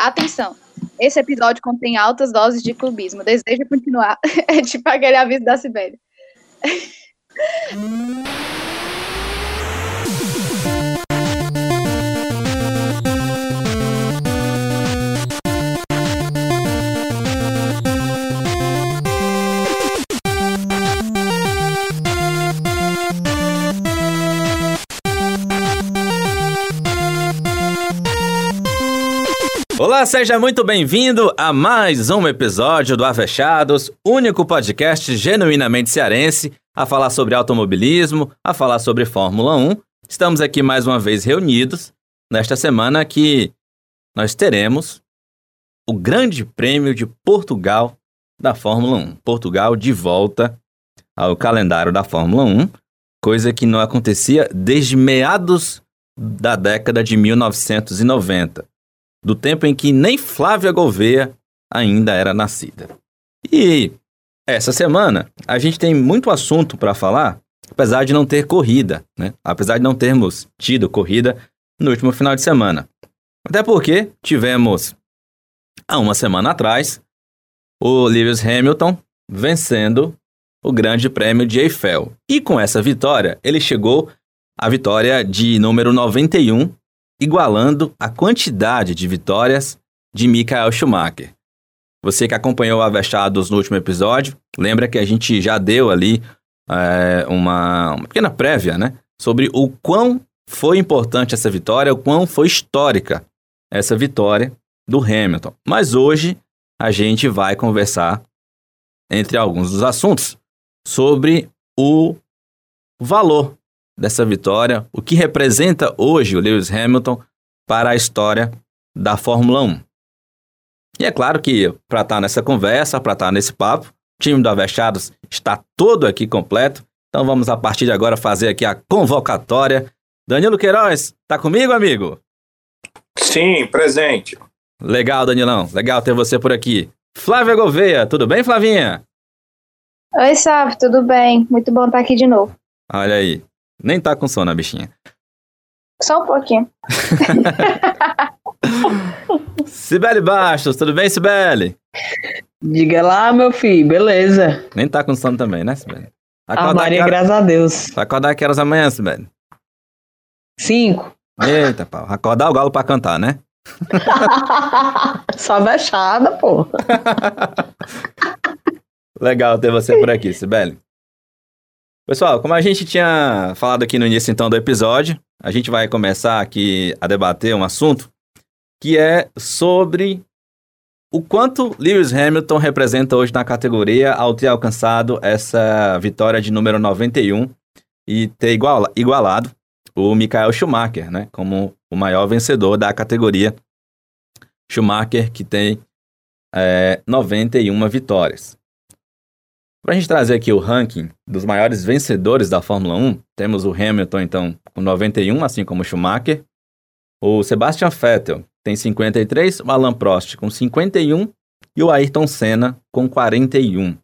Atenção! Esse episódio contém altas doses de clubismo. Deseja continuar? É tipo aquele aviso da Sibéria. Olá, seja muito bem-vindo a mais um episódio do Avechados, único podcast genuinamente cearense a falar sobre automobilismo, a falar sobre Fórmula 1. Estamos aqui mais uma vez reunidos nesta semana que nós teremos o Grande Prêmio de Portugal da Fórmula 1. Portugal de volta ao calendário da Fórmula 1, coisa que não acontecia desde meados da década de 1990 do tempo em que nem Flávia Gouveia ainda era nascida. E essa semana a gente tem muito assunto para falar, apesar de não ter corrida, né? Apesar de não termos tido corrida no último final de semana. Até porque tivemos há uma semana atrás o Lewis Hamilton vencendo o Grande Prêmio de Eiffel. E com essa vitória, ele chegou à vitória de número 91 igualando a quantidade de vitórias de Michael Schumacher. Você que acompanhou o Avechados no último episódio, lembra que a gente já deu ali é, uma, uma pequena prévia, né? Sobre o quão foi importante essa vitória, o quão foi histórica essa vitória do Hamilton. Mas hoje a gente vai conversar, entre alguns dos assuntos, sobre o valor dessa vitória, o que representa hoje o Lewis Hamilton para a história da Fórmula 1. E é claro que para estar tá nessa conversa, para estar tá nesse papo, o time do Avechados está todo aqui completo. Então vamos a partir de agora fazer aqui a convocatória. Danilo Queiroz, tá comigo, amigo? Sim, presente. Legal, Danilão. Legal ter você por aqui. Flávia Gouveia, tudo bem, Flavinha? Oi, Sávio, tudo bem? Muito bom estar aqui de novo. Olha aí. Nem tá com sono a bichinha. Só um pouquinho. Sibeli Bastos, tudo bem, Sibeli? Diga lá, meu filho, beleza. Nem tá com sono também, né, Sibeli? A Maria, graças a Deus. Vai acordar que horas amanhã, Sibeli? Cinco. Eita, pau. Acordar o galo pra cantar, né? Só vexada, pô. Legal ter você por aqui, Sibeli. Pessoal, como a gente tinha falado aqui no início então do episódio, a gente vai começar aqui a debater um assunto que é sobre o quanto Lewis Hamilton representa hoje na categoria ao ter alcançado essa vitória de número 91 e ter igual, igualado o Michael Schumacher, né, como o maior vencedor da categoria. Schumacher que tem é, 91 vitórias. Para a gente trazer aqui o ranking dos maiores vencedores da Fórmula 1, temos o Hamilton, então, com 91, assim como o Schumacher. O Sebastian Vettel tem 53, o Alan Prost com 51 e o Ayrton Senna com 41.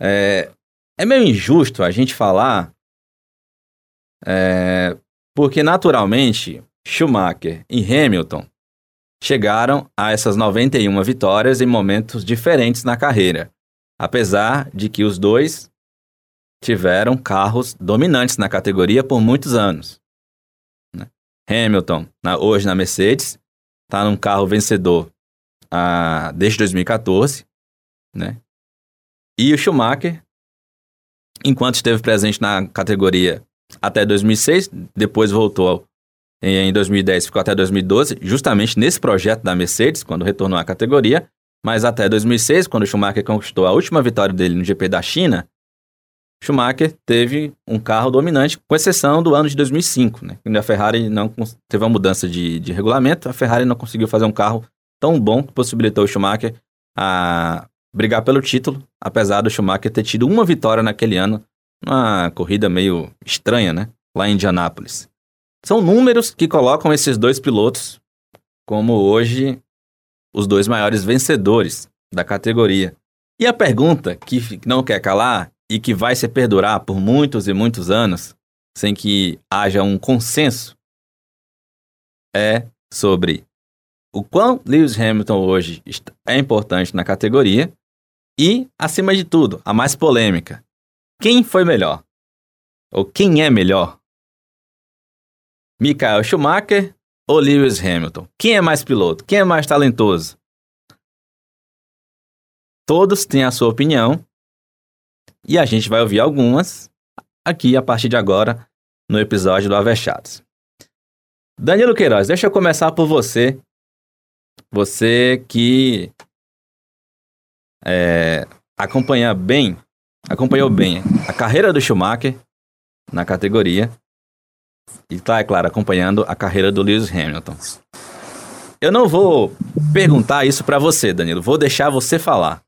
É, é meio injusto a gente falar, é, porque naturalmente Schumacher e Hamilton chegaram a essas 91 vitórias em momentos diferentes na carreira apesar de que os dois tiveram carros dominantes na categoria por muitos anos. Né? Hamilton, na, hoje na Mercedes, está num carro vencedor ah, desde 2014, né? E o Schumacher, enquanto esteve presente na categoria até 2006, depois voltou em 2010, ficou até 2012, justamente nesse projeto da Mercedes, quando retornou à categoria, mas até 2006, quando Schumacher conquistou a última vitória dele no GP da China, Schumacher teve um carro dominante, com exceção do ano de 2005, né? Quando a Ferrari não teve uma mudança de, de regulamento, a Ferrari não conseguiu fazer um carro tão bom que possibilitou o Schumacher a brigar pelo título, apesar do Schumacher ter tido uma vitória naquele ano, uma corrida meio estranha, né? Lá em Indianápolis. São números que colocam esses dois pilotos como hoje os dois maiores vencedores da categoria. E a pergunta que não quer calar e que vai se perdurar por muitos e muitos anos, sem que haja um consenso, é sobre o quão Lewis Hamilton hoje é importante na categoria e, acima de tudo, a mais polêmica. Quem foi melhor? Ou quem é melhor? Michael Schumacher ou Lewis Hamilton? Quem é mais piloto? Quem é mais talentoso? Todos têm a sua opinião e a gente vai ouvir algumas aqui a partir de agora no episódio do Avechados. Danilo Queiroz, deixa eu começar por você. Você que é, acompanha bem, acompanhou bem a carreira do Schumacher na categoria e está, é claro, acompanhando a carreira do Lewis Hamilton. Eu não vou perguntar isso para você, Danilo. Vou deixar você falar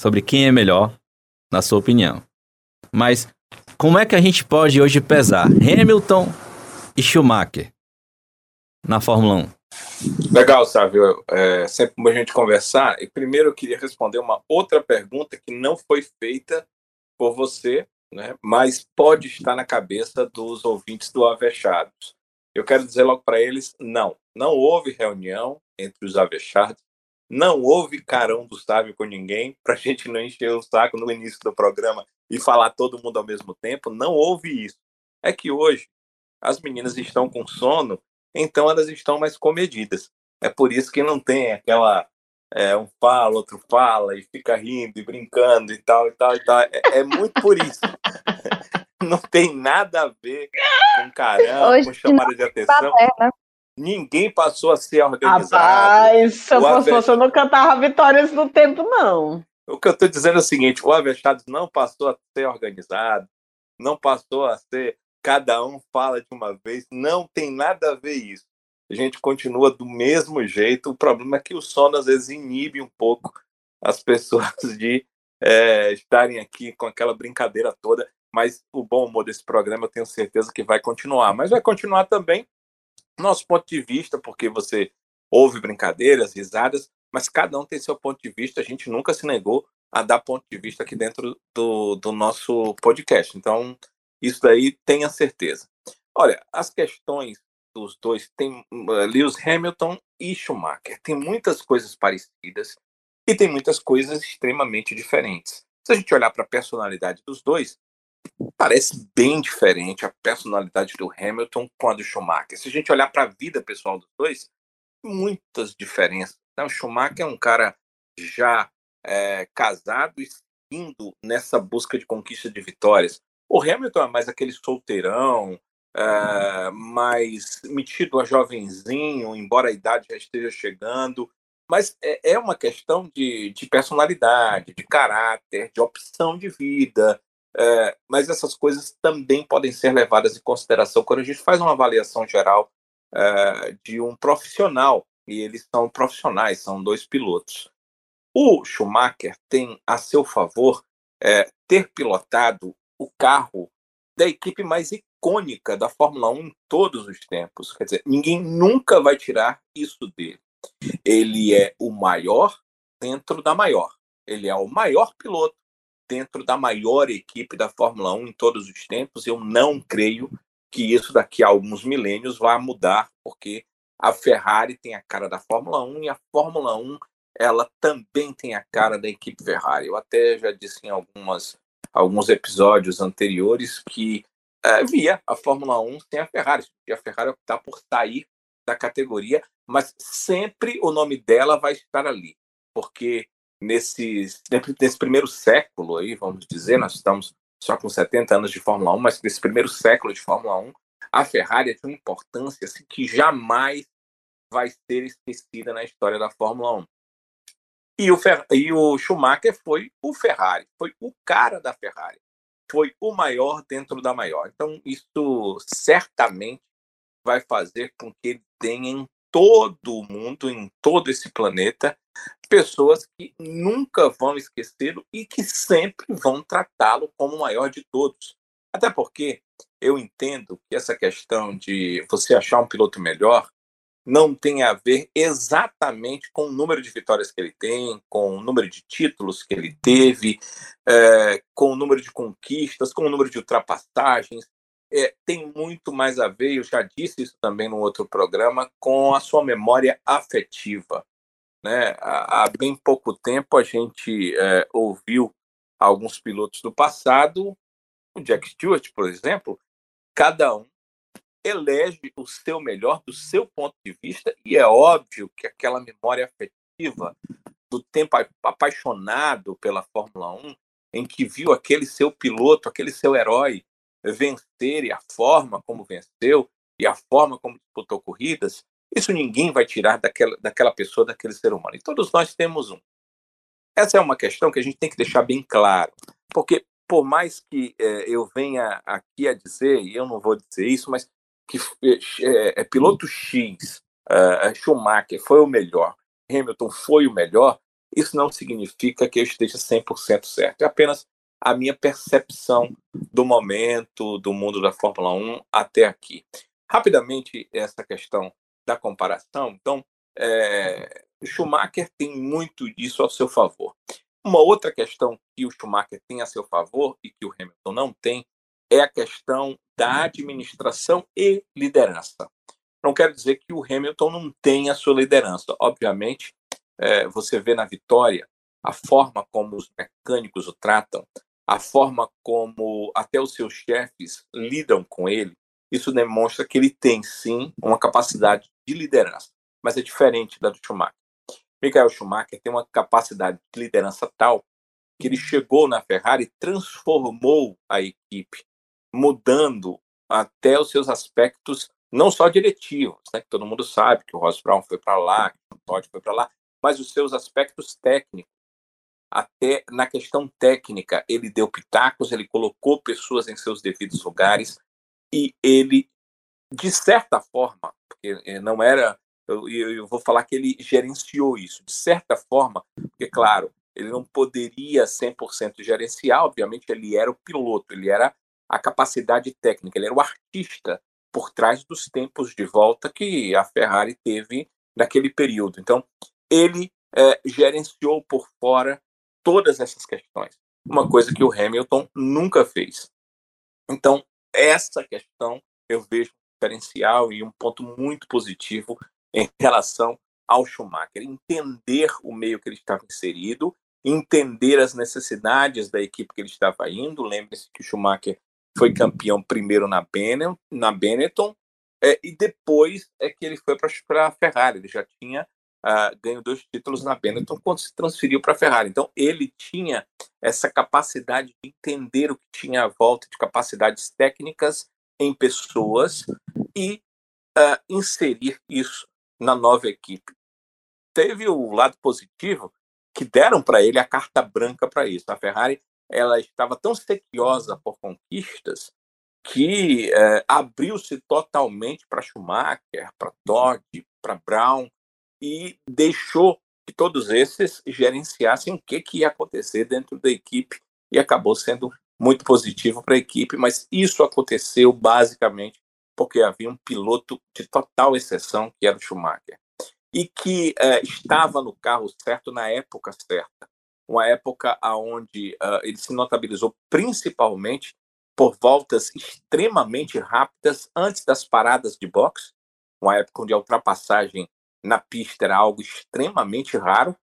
sobre quem é melhor, na sua opinião. Mas como é que a gente pode hoje pesar Hamilton e Schumacher na Fórmula 1? Legal, Sávio. É sempre bom a gente conversar. E primeiro eu queria responder uma outra pergunta que não foi feita por você, né, mas pode estar na cabeça dos ouvintes do Avechados. Eu quero dizer logo para eles: não, não houve reunião entre os Avechados não houve carão do sábio com ninguém, para a gente não encher o saco no início do programa e falar todo mundo ao mesmo tempo. Não houve isso. É que hoje as meninas estão com sono, então elas estão mais comedidas. É por isso que não tem aquela é, um fala, outro fala e fica rindo e brincando e tal e tal e tal. É, é muito por isso. Não tem nada a ver com caramba, Hoje com chamada de atenção. Baterna ninguém passou a ser organizado. Rapaz, se eu fosse você, eu não cantava vitórias no tempo, não. O que eu estou dizendo é o seguinte: o Avechados não passou a ser organizado, não passou a ser cada um fala de uma vez, não tem nada a ver isso. A gente continua do mesmo jeito. O problema é que o sono às vezes inibe um pouco as pessoas de é, estarem aqui com aquela brincadeira toda. Mas o bom humor desse programa eu tenho certeza que vai continuar. Mas vai continuar também nosso ponto de vista, porque você ouve brincadeiras, risadas, mas cada um tem seu ponto de vista. A gente nunca se negou a dar ponto de vista aqui dentro do, do nosso podcast. Então, isso daí tenha certeza. Olha, as questões dos dois tem uh, Lewis Hamilton e Schumacher. Tem muitas coisas parecidas e tem muitas coisas extremamente diferentes. Se a gente olhar para a personalidade dos dois, parece bem diferente a personalidade do Hamilton com a do Schumacher. Se a gente olhar para a vida pessoal dos dois, muitas diferenças. Então, o Schumacher é um cara já é, casado e indo nessa busca de conquista de vitórias. O Hamilton é mais aquele solteirão, é, mais metido a jovenzinho, embora a idade já esteja chegando. Mas é, é uma questão de, de personalidade, de caráter, de opção de vida, é, mas essas coisas também podem ser levadas em consideração quando a gente faz uma avaliação geral é, de um profissional, e eles são profissionais, são dois pilotos. O Schumacher tem a seu favor é, ter pilotado o carro da equipe mais icônica da Fórmula 1 em todos os tempos. Quer dizer, ninguém nunca vai tirar isso dele. Ele é o maior dentro da maior. Ele é o maior piloto dentro da maior equipe da Fórmula 1 em todos os tempos. Eu não creio que isso daqui a alguns milênios vá mudar, porque a Ferrari tem a cara da Fórmula 1 e a Fórmula 1 ela também tem a cara da equipe Ferrari. Eu até já disse em algumas, alguns episódios anteriores que é, via a Fórmula 1 sem a Ferrari. E a Ferrari optar por sair da categoria, mas sempre o nome dela vai estar ali, porque nesse, nesse primeiro século aí, vamos dizer, nós estamos só com 70 anos de Fórmula 1, mas nesse primeiro século de Fórmula 1, a Ferrari tem uma importância assim, que jamais vai ser esquecida na história da Fórmula 1. E o, Fer e o Schumacher foi o Ferrari, foi o cara da Ferrari, foi o maior dentro da maior. Então, isso certamente vai fazer com que ele tenha em todo o mundo, em todo esse planeta, pessoas que nunca vão esquecê-lo e que sempre vão tratá-lo como o maior de todos. Até porque eu entendo que essa questão de você achar um piloto melhor não tem a ver exatamente com o número de vitórias que ele tem, com o número de títulos que ele teve, é, com o número de conquistas, com o número de ultrapassagens. É, tem muito mais a ver, eu já disse isso também no outro programa, com a sua memória afetiva. Né? Há, há bem pouco tempo a gente é, ouviu alguns pilotos do passado, o Jack Stewart, por exemplo, cada um elege o seu melhor do seu ponto de vista, e é óbvio que aquela memória afetiva do tempo apaixonado pela Fórmula 1, em que viu aquele seu piloto, aquele seu herói vencer e a forma como venceu e a forma como disputou corridas, isso ninguém vai tirar daquela, daquela pessoa, daquele ser humano. E todos nós temos um. Essa é uma questão que a gente tem que deixar bem claro, porque por mais que é, eu venha aqui a dizer, e eu não vou dizer isso, mas que é, é, piloto X, uh, Schumacher foi o melhor, Hamilton foi o melhor, isso não significa que eu esteja 100% certo. É apenas a minha percepção do momento, do mundo da Fórmula 1 até aqui. Rapidamente, essa questão da comparação. Então, é, Schumacher tem muito disso ao seu favor. Uma outra questão que o Schumacher tem a seu favor e que o Hamilton não tem é a questão da administração e liderança. Não quero dizer que o Hamilton não tenha a sua liderança. Obviamente, é, você vê na vitória a forma como os mecânicos o tratam, a forma como até os seus chefes lidam com ele. Isso demonstra que ele tem sim uma capacidade de liderança, mas é diferente da do Schumacher. Michael Schumacher tem uma capacidade de liderança tal que ele chegou na Ferrari e transformou a equipe mudando até os seus aspectos não só diretivos, né, que todo mundo sabe que o Ross Brown foi para lá, que o Todd foi para lá, mas os seus aspectos técnicos. Até na questão técnica, ele deu pitacos, ele colocou pessoas em seus devidos lugares e ele, de certa forma, porque eh, não era, eu, eu vou falar que ele gerenciou isso, de certa forma, porque, claro, ele não poderia 100% gerenciar, obviamente ele era o piloto, ele era a capacidade técnica, ele era o artista por trás dos tempos de volta que a Ferrari teve naquele período. Então, ele é, gerenciou por fora todas essas questões, uma coisa que o Hamilton nunca fez. Então, essa questão eu vejo diferencial e um ponto muito positivo em relação ao Schumacher, entender o meio que ele estava inserido, entender as necessidades da equipe que ele estava indo. Lembre-se que o Schumacher foi campeão primeiro na, Benetton, na Benetton é, e depois é que ele foi para a Ferrari. Ele já tinha uh, ganho dois títulos na Benetton quando se transferiu para a Ferrari. Então ele tinha essa capacidade de entender o que tinha à volta de capacidades técnicas em pessoas e uh, inserir isso na nova equipe. Teve o lado positivo que deram para ele a carta branca para isso. A Ferrari ela estava tão sequiosa por conquistas que é, abriu-se totalmente para Schumacher, para Todd, para Brown e deixou que todos esses gerenciassem o que, que ia acontecer dentro da equipe e acabou sendo muito positivo para a equipe, mas isso aconteceu basicamente porque havia um piloto de total exceção, que era o Schumacher, e que é, estava no carro certo na época certa uma época onde uh, ele se notabilizou principalmente por voltas extremamente rápidas antes das paradas de boxe, uma época onde a ultrapassagem na pista era algo extremamente raro,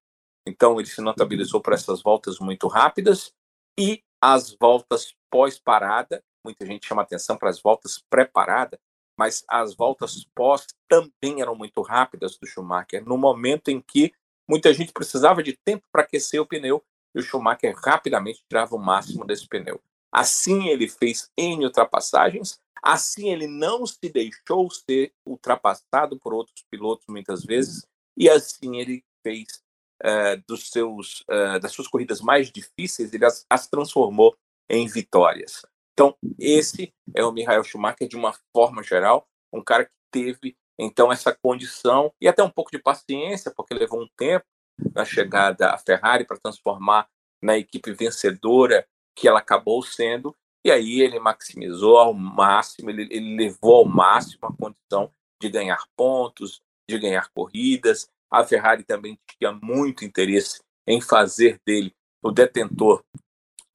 então ele se notabilizou por essas voltas muito rápidas e as voltas pós-parada, muita gente chama atenção para as voltas pré-parada, mas as voltas pós também eram muito rápidas do Schumacher, no momento em que Muita gente precisava de tempo para aquecer o pneu e o Schumacher rapidamente tirava o máximo desse pneu. Assim ele fez N ultrapassagens, assim ele não se deixou ser ultrapassado por outros pilotos muitas vezes, e assim ele fez uh, dos seus, uh, das suas corridas mais difíceis, ele as, as transformou em vitórias. Então, esse é o Michael Schumacher de uma forma geral, um cara que teve então, essa condição e até um pouco de paciência, porque levou um tempo na chegada à Ferrari para transformar na equipe vencedora que ela acabou sendo. E aí ele maximizou ao máximo, ele, ele levou ao máximo a condição de ganhar pontos, de ganhar corridas. A Ferrari também tinha muito interesse em fazer dele o detentor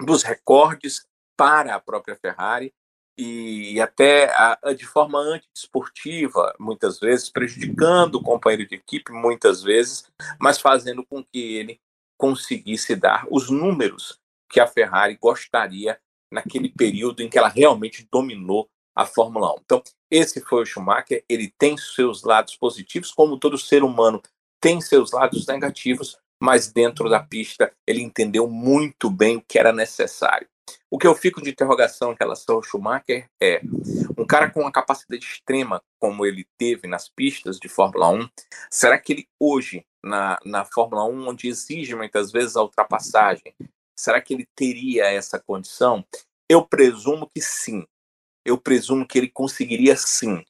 dos recordes para a própria Ferrari. e até de forma antidesportiva, muitas vezes, prejudicando o companheiro de equipe, muitas vezes, mas fazendo com que ele conseguisse dar os números que a Ferrari gostaria naquele período em que ela realmente dominou a Fórmula 1. Então, esse foi o Schumacher, ele tem seus lados positivos, como todo ser humano tem seus lados negativos, mas dentro da pista ele entendeu muito bem o que era necessário. O que eu fico de interrogação em relação ao Schumacher é um cara com uma capacidade extrema como ele teve nas pistas de Fórmula 1, será que ele hoje, na, na Fórmula 1, onde exige muitas vezes a ultrapassagem, será que ele teria essa condição? Eu presumo que sim. Eu presumo que ele conseguiria sim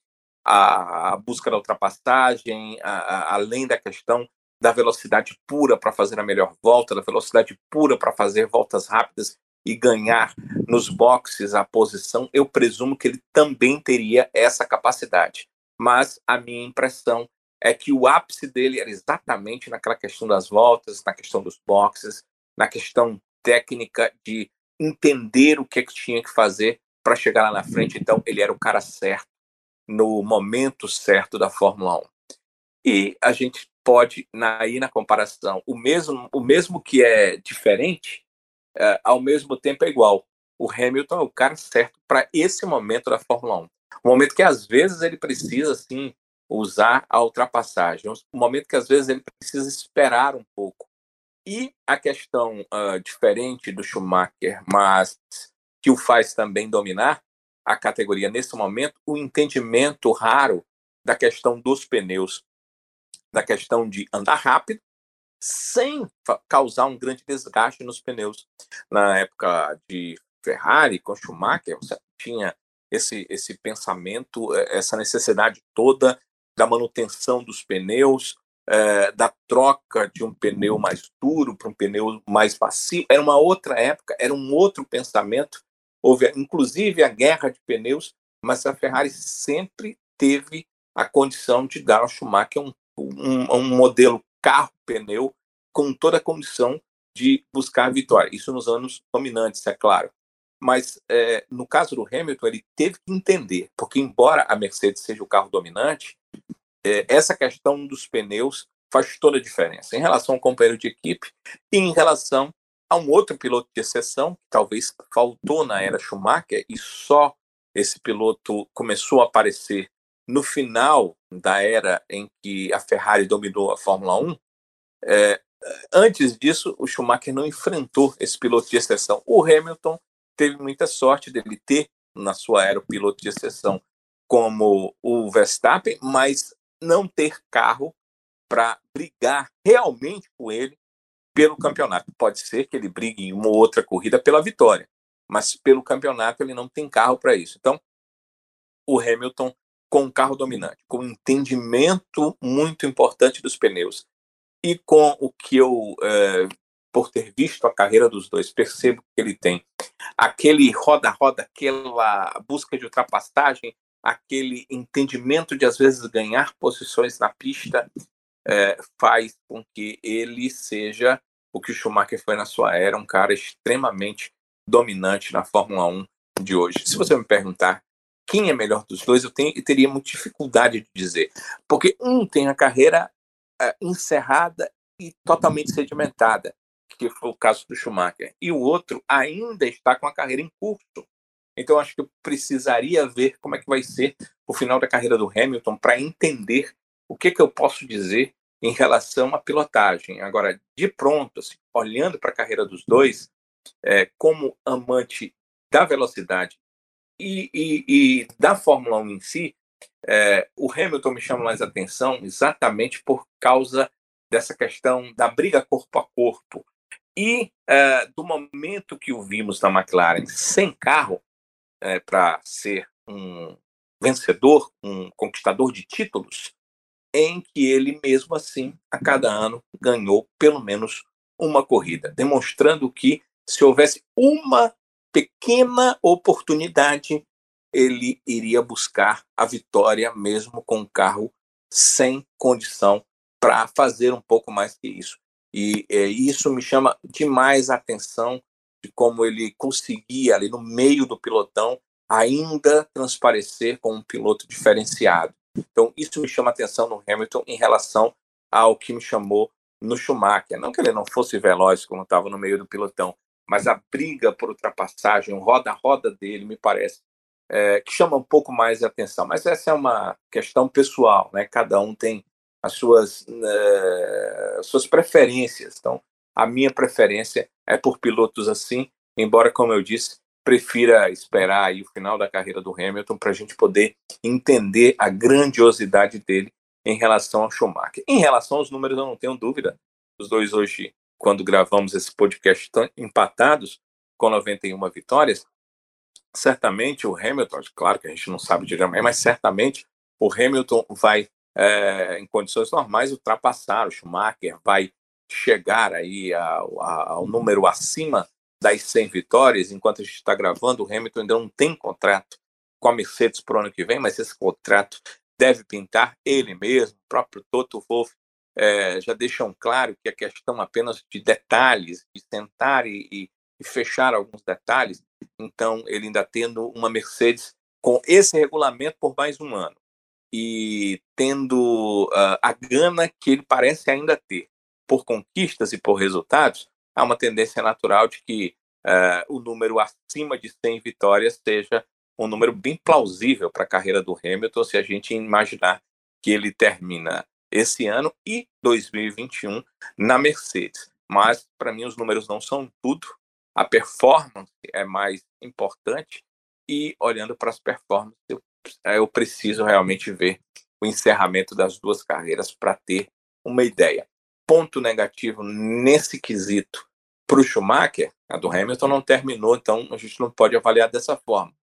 a, a busca da ultrapassagem, a, a, além da questão da velocidade pura para fazer a melhor volta, da velocidade pura para fazer voltas rápidas e ganhar nos boxes a posição, eu presumo que ele também teria essa capacidade. Mas a minha impressão é que o ápice dele era exatamente naquela questão das voltas, na questão dos boxes, na questão técnica de entender o que, é que tinha que fazer para chegar lá na frente. Então, ele era o cara certo, no momento certo da Fórmula 1. E a gente pode, aí na comparação, o mesmo, o mesmo que é diferente, é, ao mesmo tempo é igual. O Hamilton é o cara certo para esse momento da Fórmula 1. O momento que às vezes ele precisa assim usar a ultrapassagem, o momento que às vezes ele precisa esperar um pouco. E a questão uh, diferente do Schumacher, mas que o faz também dominar a categoria nesse momento, o entendimento raro da questão dos pneus, da questão de andar rápido sem causar um grande desgaste nos pneus. Na época de Ferrari com Schumacher, você tinha esse, esse pensamento, eh, essa necessidade toda da manutenção dos pneus, é, da troca de um pneu mais duro para um pneu mais macio. Era uma outra época, era um outro pensamento. Houve, inclusive, a guerra de pneus, mas a Ferrari sempre teve a condição de dar ao Schumacher um, um, um modelo carro-pneu com toda a condição de buscar a vitória. Isso nos anos dominantes, é claro. Mas é, no caso do Hamilton, ele teve que entender, porque embora a Mercedes seja o carro dominante, é, essa questão dos pneus faz toda a diferença em relação ao companheiro de equipe e em relação a um outro piloto de exceção, que talvez faltou na era Schumacher e só esse piloto começou a aparecer no final da era em que a Ferrari dominou a Fórmula 1, é, antes disso, o Schumacher não enfrentou esse piloto de exceção. O Hamilton teve muita sorte dele ter na sua era o piloto de exceção como o Verstappen, mas não ter carro para brigar realmente com ele pelo campeonato. Pode ser que ele brigue em uma ou outra corrida pela vitória, mas pelo campeonato ele não tem carro para isso. Então, o Hamilton com um carro dominante, com um entendimento muito importante dos pneus e com o que eu, é, por ter visto a carreira dos dois, percebo que ele tem aquele roda-roda, aquela busca de ultrapassagem, aquele entendimento de às vezes ganhar posições na pista, é, faz com que ele seja o que o Schumacher foi na sua era, um cara extremamente dominante na Fórmula 1 de hoje. Se você me perguntar quem é melhor dos dois, eu, tenho, eu teria muita dificuldade de dizer, porque um tem a carreira é, encerrada e totalmente sedimentada, que foi o caso do Schumacher, e o outro ainda está com a carreira em curso. Então, acho que eu precisaria ver como é que vai ser o final da carreira do Hamilton para entender o que, que eu posso dizer em relação à pilotagem. Agora, de pronto, assim, olhando para a carreira dos dois, é, como amante da velocidade e, e, e, da Fórmula 1 em si, é, o Hamilton me chama mais atenção exatamente por causa dessa questão da briga corpo a corpo e é, do momento que o vimos na McLaren sem carro, é, para ser um vencedor, um conquistador de títulos, em que ele mesmo assim, a cada ano, ganhou pelo menos uma corrida, demonstrando que se houvesse uma pequena oportunidade, ele iria buscar a vitória mesmo com o carro sem condição para fazer um pouco mais que isso. E é, isso me chama demais a atenção de como ele conseguia ali no meio do pilotão ainda transparecer como um piloto diferenciado. Então, isso me chama atenção no Hamilton em relação ao que me chamou no Schumacher. Não que ele não fosse veloz, como estava no meio do pilotão, mas a briga por ultrapassagem, o roda-roda dele, me parece, é, que chama um pouco mais a atenção. Mas essa é uma questão pessoal, né? Cada um tem as suas, uh, suas preferências. Então, a minha preferência é por pilotos assim, embora, como eu disse, prefira esperar aí o final da carreira do Hamilton para a gente poder entender a grandiosidade dele em relação ao Schumacher. Em relação aos números, eu não tenho dúvida. Os dois hoje, quando gravamos esse podcast, estão empatados com 91 vitórias. Certamente o Hamilton, claro que a gente não sabe diretamente, mas certamente o Hamilton vai é, em condições normais, ultrapassar o Schumacher, vai chegar aí ao, ao número acima das 100 vitórias, enquanto a gente está gravando, o Hamilton ainda não tem contrato com a Mercedes para o ano que vem, mas esse contrato deve pintar ele mesmo, o próprio Toto Wolff é, já deixam claro que a questão apenas de detalhes, de sentar e, e, e fechar alguns detalhes, então ele ainda tendo uma Mercedes com esse regulamento por mais um ano e tendo uh, a gana que ele parece ainda ter por conquistas e por resultados, há uma tendência natural de que uh, o número acima de 100 vitórias seja um número bem plausível para a carreira do Hamilton, se a gente imaginar que ele termina esse ano e 2021 na Mercedes. Mas, para mim, os números não são tudo. A performance é mais importante. E, olhando para as performances, eu eu preciso realmente ver o encerramento das duas carreiras para ter uma ideia. Ponto negativo nesse quesito para o Schumacher, a do Hamilton não terminou, então a gente não pode avaliar dessa forma.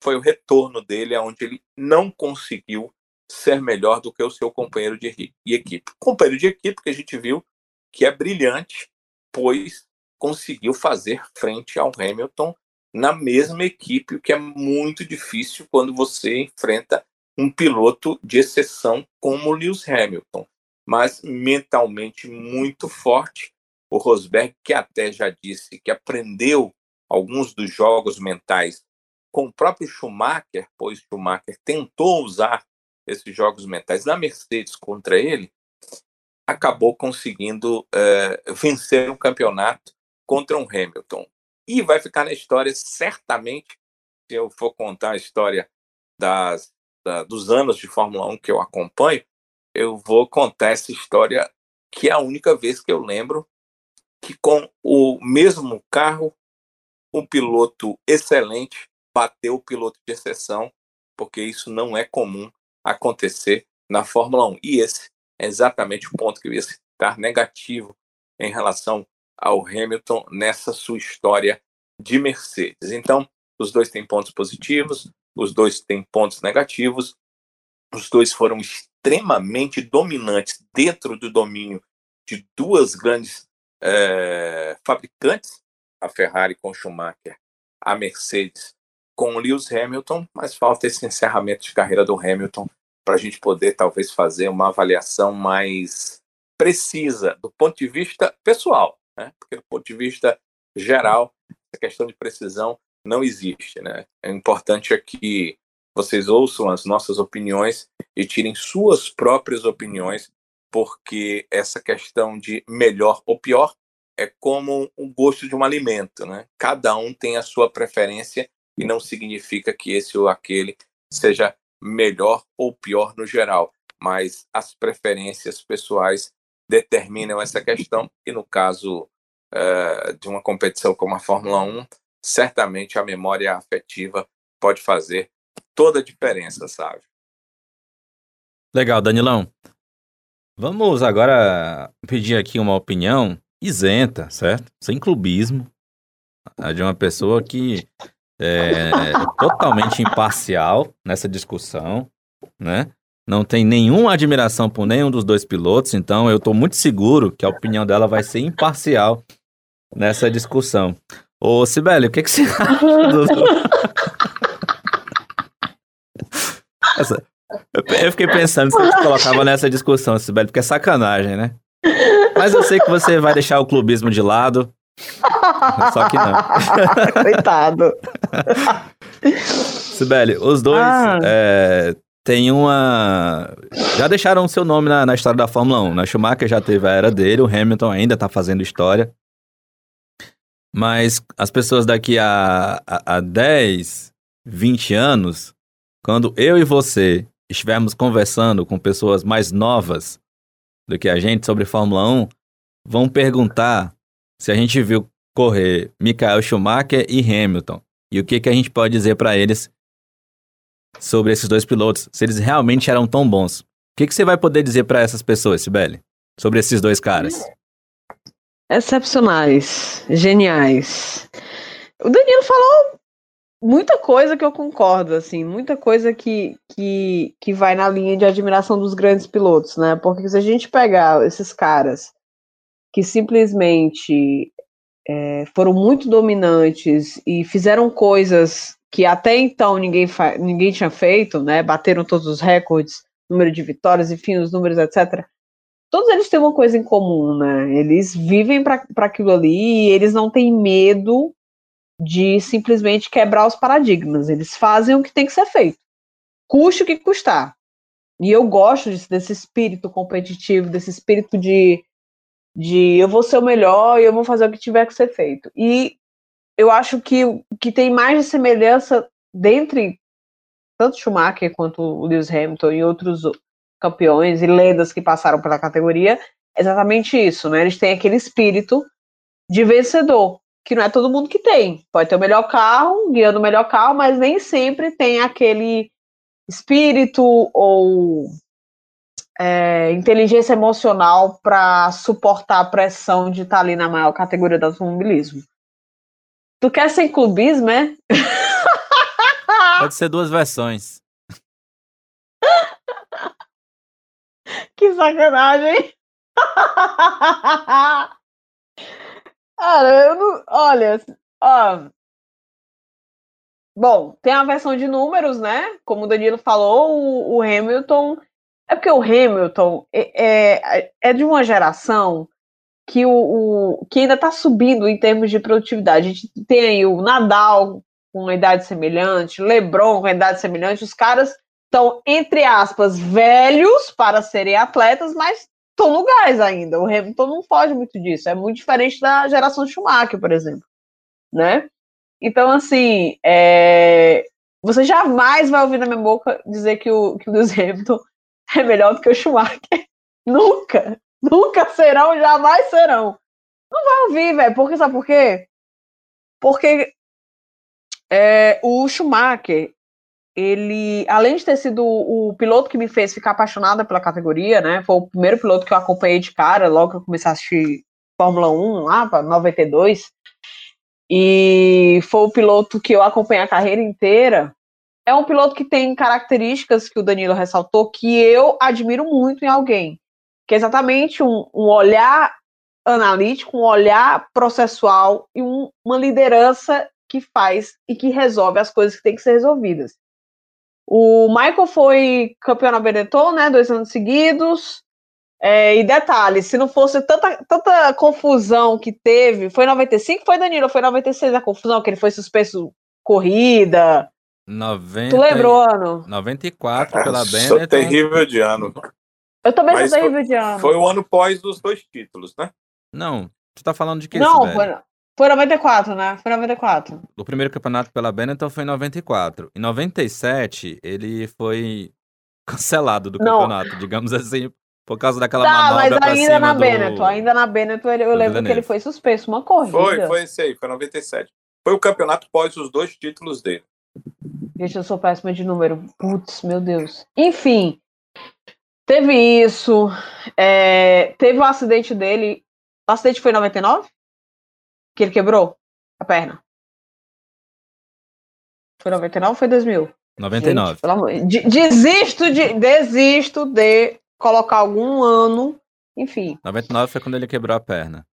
Foi o retorno dele aonde ele não conseguiu ser melhor do que o seu companheiro de equipe. Companheiro de equipe que a gente viu que é brilhante, pois conseguiu fazer frente ao Hamilton na mesma equipe, o que é muito difícil quando você enfrenta um piloto de exceção como Lewis Hamilton, mas mentalmente muito forte. O Rosberg, que até já disse que aprendeu alguns dos jogos mentais com o próprio Schumacher, pois Schumacher tentou usar esses jogos mentais na Mercedes contra ele, acabou conseguindo é, vencer um campeonato contra um Hamilton. E vai ficar na história, certamente, se eu for contar a história das, da, dos anos de Fórmula 1 que eu acompanho, eu vou contar essa história que é a única vez que eu lembro que com o mesmo carro, um piloto excelente bateu o piloto de exceção, porque isso não é comum acontecer na Fórmula 1. E esse é exatamente o ponto que eu ia citar negativo em relação ao Hamilton nessa sua história de Mercedes. Então, os dois têm pontos positivos, os dois têm pontos negativos, os dois foram extremamente dominantes dentro do domínio de duas grandes é, fabricantes, a Ferrari com Schumacher, a Mercedes com Lewis Hamilton, mas falta esse encerramento de carreira do Hamilton para a gente poder talvez fazer uma avaliação mais precisa do ponto de vista pessoal né? porque do ponto de vista geral, essa questão de precisão não existe. Né? É importante é vocês ouçam as nossas opiniões e tirem suas próprias opiniões, porque essa questão de melhor ou pior é como o gosto de um alimento. Né? Cada um tem a sua preferência e não significa que esse ou aquele seja melhor ou pior no geral, mas as preferências pessoais determinam essa questão, e no caso uh, de uma competição como a Fórmula 1, certamente a memória afetiva pode fazer toda a diferença, sabe? Legal, Danilão. Vamos agora pedir aqui uma opinião isenta, certo? Sem clubismo, de uma pessoa que é totalmente imparcial nessa discussão, né? não tem nenhuma admiração por nenhum dos dois pilotos, então eu estou muito seguro que a opinião dela vai ser imparcial nessa discussão. Ô, Sibeli, o que, que você acha do... Essa... Eu fiquei pensando se eu te colocava nessa discussão, Sibeli, porque é sacanagem, né? Mas eu sei que você vai deixar o clubismo de lado. Só que não. Coitado. Sibeli, os dois ah. é, têm uma. Já deixaram o seu nome na, na, história da Fórmula 1. Na né? Schumacher já teve a era dele, o Hamilton ainda está fazendo história. Mas as pessoas daqui a, a, a 10, 20 anos, quando eu e você estivermos conversando com pessoas mais novas do que a gente sobre Fórmula 1, vão perguntar se a gente viu correr Michael Schumacher e Hamilton. E o que, que a gente pode dizer para eles sobre esses dois pilotos, se eles realmente eram tão bons. O que, que você vai poder dizer para essas pessoas, Sibeli, sobre esses dois caras? Excepcionais, geniais. O Danilo falou muita coisa que eu concordo, assim, muita coisa que, que, que vai na linha de admiração dos grandes pilotos, né? Porque se a gente pegar esses caras que simplesmente é, foram muito dominantes e fizeram coisas que até então ninguém, ninguém tinha feito, né? Bateram todos os recordes, número de vitórias, enfim, os números, etc. Todos eles têm uma coisa em comum, né? Eles vivem para aquilo ali e eles não têm medo de simplesmente quebrar os paradigmas. Eles fazem o que tem que ser feito, custe o que custar. E eu gosto disso, desse espírito competitivo, desse espírito de, de eu vou ser o melhor e eu vou fazer o que tiver que ser feito. E eu acho que que tem mais de semelhança dentre tanto Schumacher quanto o Lewis Hamilton e outros campeões e lendas que passaram pela categoria, exatamente isso, né? Eles têm aquele espírito de vencedor, que não é todo mundo que tem. Pode ter o melhor carro, guiando o melhor carro, mas nem sempre tem aquele espírito ou é, inteligência emocional para suportar a pressão de estar ali na maior categoria do automobilismo. Tu quer ser clubismo, é? Pode ser duas versões. que sacanagem! Cara, eu não. Olha, ó. Bom, tem a versão de números, né? Como o Danilo falou, o, o Hamilton. É porque o Hamilton é, é, é de uma geração que, o, o que ainda está subindo em termos de produtividade. A gente tem aí o Nadal com uma idade semelhante, LeBron com uma idade semelhante, os caras estão, entre aspas, velhos para serem atletas, mas estão no gás ainda. O Hamilton não foge muito disso. É muito diferente da geração Schumacher, por exemplo. Né? Então, assim, é... você jamais vai ouvir na minha boca dizer que o, que o Lewis Hamilton é melhor do que o Schumacher. Nunca. Nunca serão, jamais serão. Não vai ouvir, velho. Porque sabe por quê? Porque é, o Schumacher, ele, além de ter sido o, piloto que me fez ficar apaixonada pela categoria, né? Foi o primeiro piloto que eu acompanhei de cara, logo que eu comecei a assistir Fórmula 1, lá para 92. E foi o piloto que eu acompanhei a carreira inteira. É um piloto que tem características que o Danilo ressaltou que eu admiro muito em alguém que é exatamente um, um olhar analítico, um olhar processual e um, uma liderança que faz e que resolve as coisas que têm que ser resolvidas. O Michael foi campeão na Benetton, né, dois anos seguidos. É, e detalhe, se não fosse tanta, tanta confusão que teve, foi 95, foi Danilo, foi 96 a confusão, que ele foi suspenso corrida. 90, tu lembrou, ano? 94 pela Benetton. Sou terrível de ano. Eu também Mas sou terrível de ano. Foi o ano pós dos dois títulos, né? Não. Tu tá falando de que Não, foi, foi 94, né? Foi 94. O primeiro campeonato pela Benetton foi em 94. Em 97, ele foi cancelado do Não. campeonato, digamos assim, por causa daquela tá, manobra mas ainda na do... Benetton, ainda na Benetton, eu lembro que ele foi suspenso uma corrida. Foi, foi esse aí, foi 97. Foi o campeonato pós os dois títulos dele. Gente, eu sou péssima de número. Putz, meu Deus. Enfim, Teve isso. É, teve o um acidente dele. O acidente foi em 99? Que ele quebrou a perna. Foi 99 ou foi 2000? 99. Gente, de, desisto de desisto de colocar algum ano, enfim. 99 foi quando ele quebrou a perna.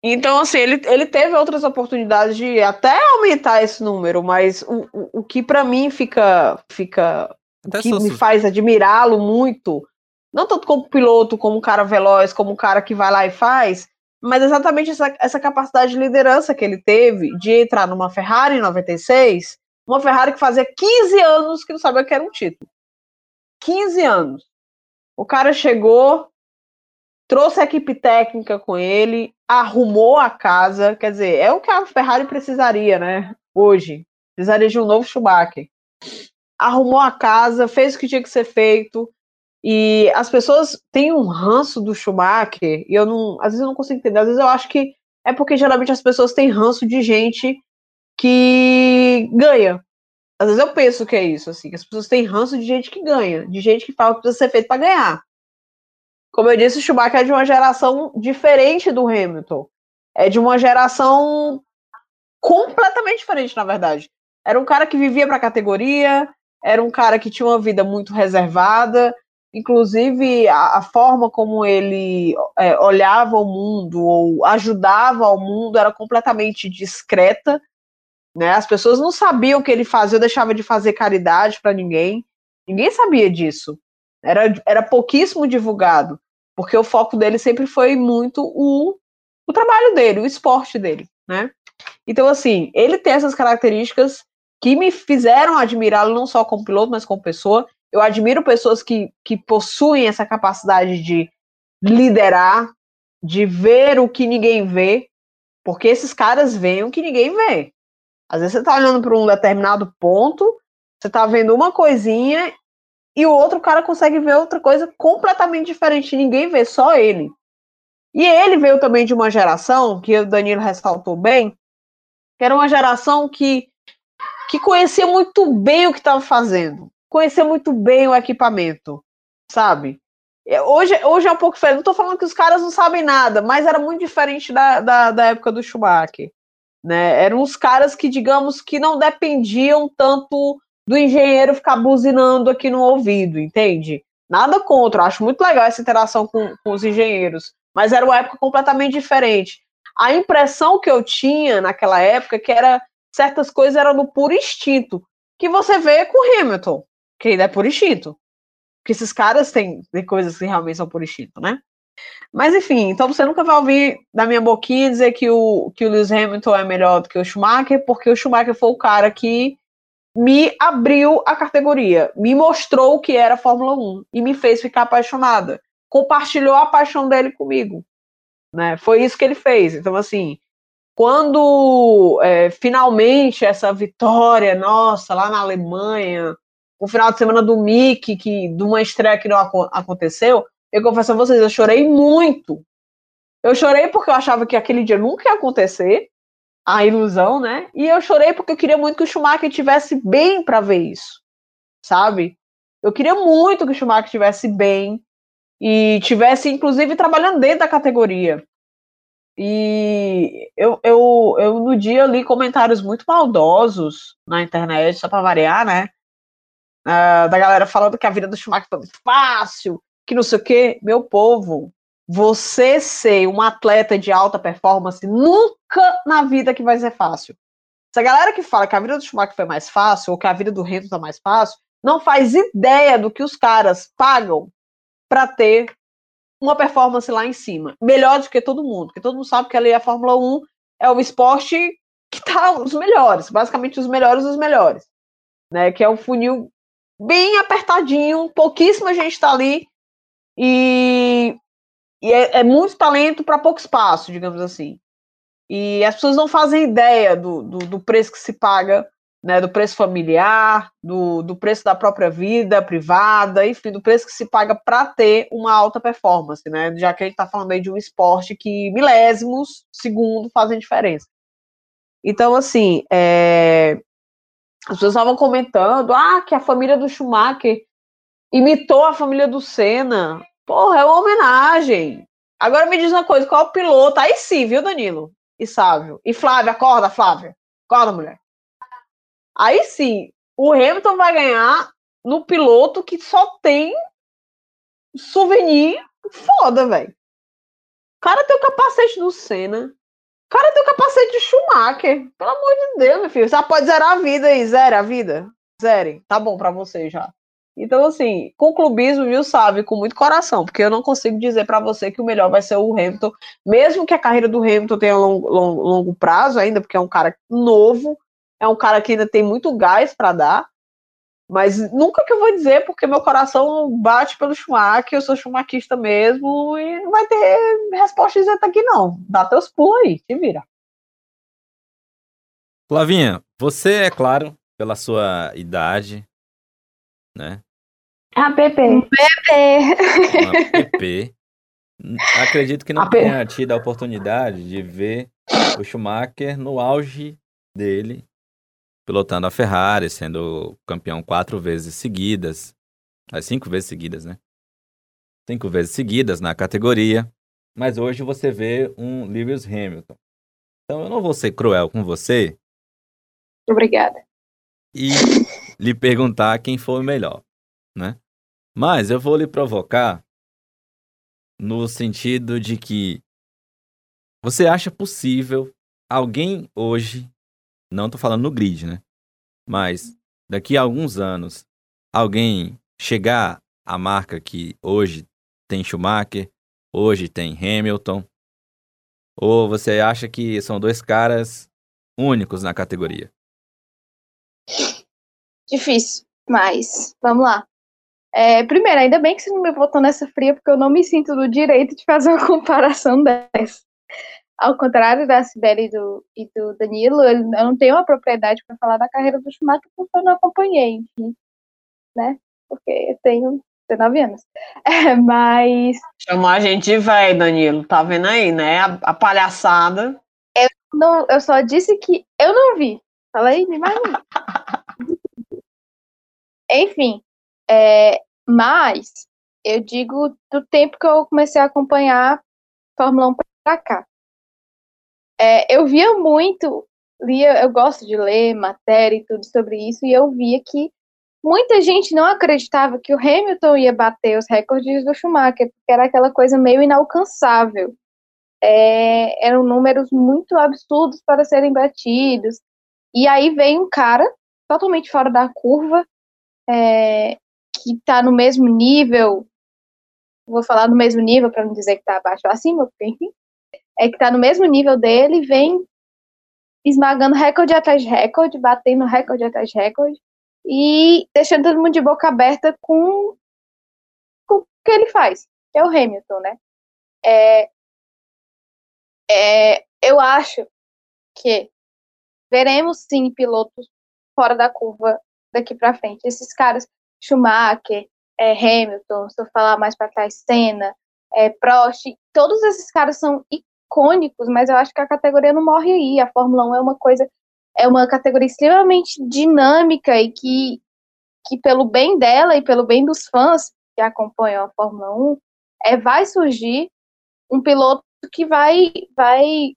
Então, assim, ele, ele teve outras oportunidades de até aumentar esse número, mas o, o, o que para mim fica, fica até que me faz admirá-lo muito, não tanto como piloto, como um cara veloz, como um cara que vai lá e faz, mas exatamente essa, essa capacidade de liderança que ele teve de entrar numa Ferrari em 96 Uma Ferrari que fazia 15 anos que não sabia que era um título. 15 anos. O cara chegou, trouxe a equipe técnica com ele, arrumou a casa, quer dizer, é o que a Ferrari precisaria, né? Hoje. Precisaria de um novo Schumacher. Arrumou a casa, fez o que tinha que ser feito. E as pessoas têm um ranço do Schumacher, e eu não. Às vezes eu não consigo entender. Às vezes eu acho que é porque geralmente as pessoas têm ranço de gente que ganha. Às vezes eu penso que é isso, assim, que as pessoas têm ranço de gente que ganha, de gente que fala que precisa ser feito para ganhar. Como eu disse, o Schumacher é de uma geração diferente do Hamilton. É de uma geração completamente diferente, na verdade. Era um cara que vivia para a categoria, era um cara que tinha uma vida muito reservada, inclusive a, a forma como ele é, olhava o mundo ou ajudava ao mundo era completamente discreta. Né? As pessoas não sabiam o que ele fazia, deixava de fazer caridade para ninguém. Ninguém sabia disso. Era, era pouquíssimo divulgado porque o foco dele sempre foi muito o, o trabalho dele, o esporte dele, né? Então, assim, ele tem essas características que me fizeram admirá-lo não só como piloto, mas como pessoa. Eu admiro pessoas que, que possuem essa capacidade de liderar, de ver o que ninguém vê, porque esses caras veem o que ninguém vê. Às vezes você está olhando para um determinado ponto, você está vendo uma coisinha e o outro cara consegue ver outra coisa completamente diferente. Ninguém vê, só ele. E ele veio também de uma geração, que o Danilo ressaltou bem, que era uma geração que, que conhecia muito bem o que estava fazendo. Conhecia muito bem o equipamento, sabe? É, hoje, hoje é um pouco diferente. Não estou falando que os caras não sabem nada, mas era muito diferente da, da, da época do Schumacher. Né? Eram os caras que, digamos, que não dependiam tanto do engenheiro ficar buzinando aqui no ouvido, entende? Nada contra, acho muito legal essa interação com, com os engenheiros, mas era uma época completamente diferente. A impressão que eu tinha naquela época é que era certas coisas eram no puro instinto, que você vê com Hamilton, que ainda é por instinto. Porque esses caras têm, têm coisas que realmente são por instinto, né? Mas enfim, então você nunca vai ouvir da minha boquinha dizer que o, que o Lewis Hamilton é melhor do que o Schumacher, porque o Schumacher foi o cara que me abriu a categoria, me mostrou o que era a Fórmula 1 e me fez ficar apaixonada. Compartilhou a paixão dele comigo. Né? Foi isso que ele fez. Então, assim, quando é, finalmente essa vitória nossa lá na Alemanha, o final de semana do Mickey, que de uma estreia que não aconteceu, eu confesso a vocês, eu chorei muito. Eu chorei porque eu achava que aquele dia nunca ia acontecer a ilusão, né? E eu chorei porque eu queria muito que o Schumacher tivesse bem para ver isso, sabe? Eu queria muito que o Schumacher tivesse bem e tivesse, inclusive, trabalhando dentro da categoria. E eu, eu, eu no dia li comentários muito maldosos na internet, só para variar, né? Uh, da galera falando que a vida do Schumacher foi muito fácil, que não sei o quê. Meu povo, você ser um atleta de alta performance nunca na vida que vai ser fácil. Essa galera que fala que a vida do Schumacher foi mais fácil ou que a vida do Hamilton tá mais fácil, não faz ideia do que os caras pagam para ter uma performance lá em cima. Melhor do que todo mundo, porque todo mundo sabe que ali a Fórmula 1 é o esporte que tá os melhores, basicamente os melhores dos melhores, né? Que é um funil bem apertadinho, pouquíssima gente tá ali e e é, é muito talento para pouco espaço, digamos assim. E as pessoas não fazem ideia do, do, do preço que se paga, né, do preço familiar, do, do preço da própria vida privada, enfim, do preço que se paga para ter uma alta performance, né? Já que a gente está falando aí de um esporte que milésimos segundo fazem diferença. Então, assim, é... as pessoas estavam comentando ah, que a família do Schumacher imitou a família do Senna. Porra, é uma homenagem. Agora me diz uma coisa, qual é o piloto? Aí sim, viu, Danilo? E Sávio. E Flávia, acorda, Flávia. Acorda, mulher. Aí sim, o Hamilton vai ganhar no piloto que só tem souvenir foda, velho. O cara tem o capacete do Senna. Cara tem o capacete de Schumacher. Pelo amor de Deus, meu filho. Você pode zerar a vida aí. Zera a vida. Zere. Tá bom pra você já. Então, assim, com clubismo, viu, sabe, com muito coração, porque eu não consigo dizer para você que o melhor vai ser o Hamilton, mesmo que a carreira do Hamilton tenha longo, longo, longo prazo ainda, porque é um cara novo, é um cara que ainda tem muito gás para dar, mas nunca que eu vou dizer, porque meu coração bate pelo Schumacher, eu sou schumaquista mesmo, e não vai ter resposta isenta aqui não. Dá teus pulos aí, te vira. Flavinha, você, é claro, pela sua idade, né? A PP. PP. PP. Acredito que não tenha tido a oportunidade de ver o Schumacher no auge dele, pilotando a Ferrari, sendo campeão quatro vezes seguidas. As cinco vezes seguidas, né? Cinco vezes seguidas na categoria. Mas hoje você vê um Lewis Hamilton. Então eu não vou ser cruel com você. Obrigada. E lhe perguntar quem foi o melhor, né? Mas eu vou lhe provocar no sentido de que você acha possível alguém hoje, não estou falando no grid, né? Mas daqui a alguns anos, alguém chegar à marca que hoje tem Schumacher, hoje tem Hamilton, ou você acha que são dois caras únicos na categoria? Difícil, mas vamos lá. É, primeiro, ainda bem que você não me botou nessa fria, porque eu não me sinto no direito de fazer uma comparação dessa. Ao contrário da Sibeli e do, e do Danilo, eu não tenho uma propriedade para falar da carreira do Schumacher porque eu não acompanhei, enfim, né? Porque eu tenho 19 anos. É, mas. Chamou a gente de velho, Danilo, tá vendo aí, né? A, a, palhaçada. Eu, não, eu só disse que eu não vi. Falei demais. Enfim, é, mas eu digo do tempo que eu comecei a acompanhar Fórmula 1 para cá. É, eu via muito, lia, eu gosto de ler matéria e tudo sobre isso, e eu via que muita gente não acreditava que o Hamilton ia bater os recordes do Schumacher, porque era aquela coisa meio inalcançável. É, eram números muito absurdos para serem batidos. E aí vem um cara totalmente fora da curva, é, que está no mesmo nível, vou falar no mesmo nível para não dizer que está abaixo ou acima, porque enfim, é que está no mesmo nível dele, vem esmagando recorde atrás de recorde, batendo recorde atrás de recorde e deixando todo mundo de boca aberta com, com o que ele faz, que é o Hamilton, né? É, é, eu acho que veremos sim pilotos fora da curva daqui para frente. Esses caras Schumacher, é, Hamilton, se eu falar mais para trás, Senna, é, Prost, todos esses caras são icônicos, mas eu acho que a categoria não morre aí. A Fórmula 1 é uma coisa, é uma categoria extremamente dinâmica e que, que pelo bem dela e pelo bem dos fãs que acompanham a Fórmula 1, é, vai surgir um piloto que vai, vai,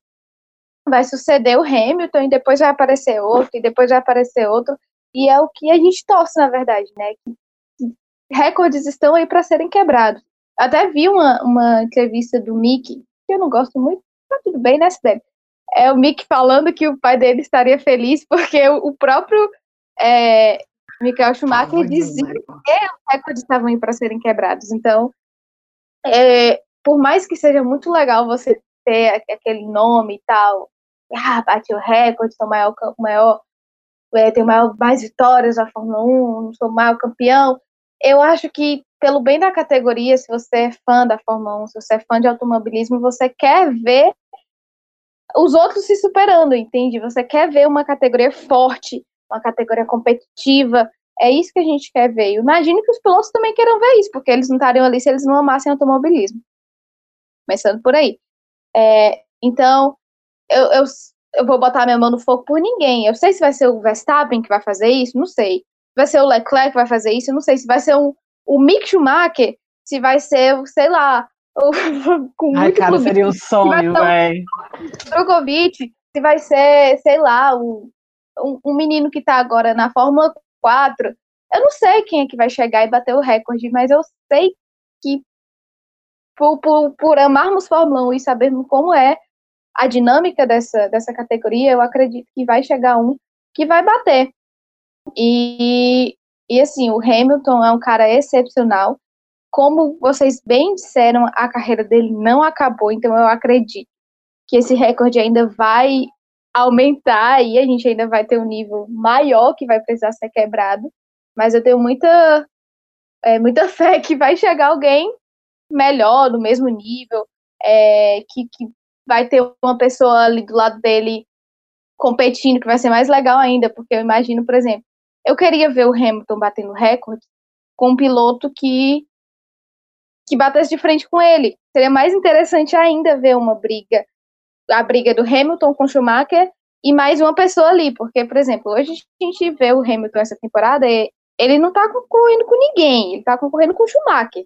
vai suceder o Hamilton e depois vai aparecer outro e depois vai aparecer outro e é o que a gente torce, na verdade, né? Que, recordes estão aí para serem quebrados. Até vi uma, uma entrevista do Mickey, que eu não gosto muito, tá tudo bem, né, Cidade? É o Mickey falando que o pai dele estaria feliz porque o, o próprio é, Michael Schumacher dizia que os recordes estavam para serem quebrados. Então, é, por mais que seja muito legal você ter aquele nome e tal, ah, bate o recorde, sou o maior, maior é, tenho maior, mais vitórias na Fórmula 1, sou o maior campeão. Eu acho que, pelo bem da categoria, se você é fã da Fórmula 1, se você é fã de automobilismo, você quer ver os outros se superando, entende? Você quer ver uma categoria forte, uma categoria competitiva. É isso que a gente quer ver. Imagine que os pilotos também queiram ver isso, porque eles não estariam ali se eles não amassem automobilismo. Começando por aí. É, então, eu, eu eu vou botar minha mão no fogo por ninguém. Eu sei se vai ser o Verstappen que vai fazer isso, não sei. Vai ser o Leclerc que vai fazer isso, não sei. Se vai ser um, o Mick Schumacher, se vai ser, sei lá, o, com Ai, muito cara, seria um sonho, velho. Drogovic, se vai ser, sei lá, o, um, um menino que tá agora na Fórmula 4. Eu não sei quem é que vai chegar e bater o recorde, mas eu sei que por, por, por amarmos Fórmula 1 e sabermos como é, a dinâmica dessa, dessa categoria, eu acredito que vai chegar um que vai bater. E, e assim, o Hamilton é um cara excepcional. Como vocês bem disseram, a carreira dele não acabou, então eu acredito que esse recorde ainda vai aumentar e a gente ainda vai ter um nível maior que vai precisar ser quebrado. Mas eu tenho muita, é, muita fé que vai chegar alguém melhor, do mesmo nível, é, que, que vai ter uma pessoa ali do lado dele competindo, que vai ser mais legal ainda, porque eu imagino, por exemplo, eu queria ver o Hamilton batendo recorde com um piloto que que batesse de frente com ele. Seria mais interessante ainda ver uma briga, a briga do Hamilton com Schumacher e mais uma pessoa ali, porque, por exemplo, hoje a gente vê o Hamilton essa temporada, ele não tá concorrendo com ninguém, ele tá concorrendo com o Schumacher.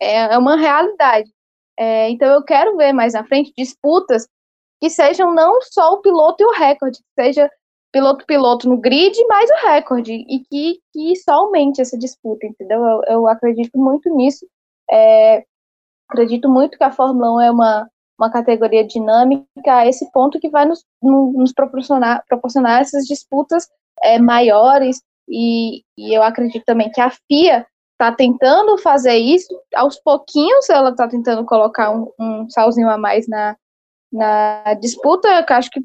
É, é uma realidade. É, então eu quero ver mais na frente disputas que sejam não só o piloto e o recorde, que seja piloto-piloto no grid mais o recorde, e que, que isso aumente essa disputa, entendeu? Eu, eu acredito muito nisso. É, acredito muito que a Fórmula 1 é uma, uma categoria dinâmica a esse ponto que vai nos, nos proporcionar, proporcionar essas disputas é, maiores, e, e eu acredito também que a FIA está tentando fazer isso, aos pouquinhos ela está tentando colocar um, um salzinho a mais na, na disputa, que acho que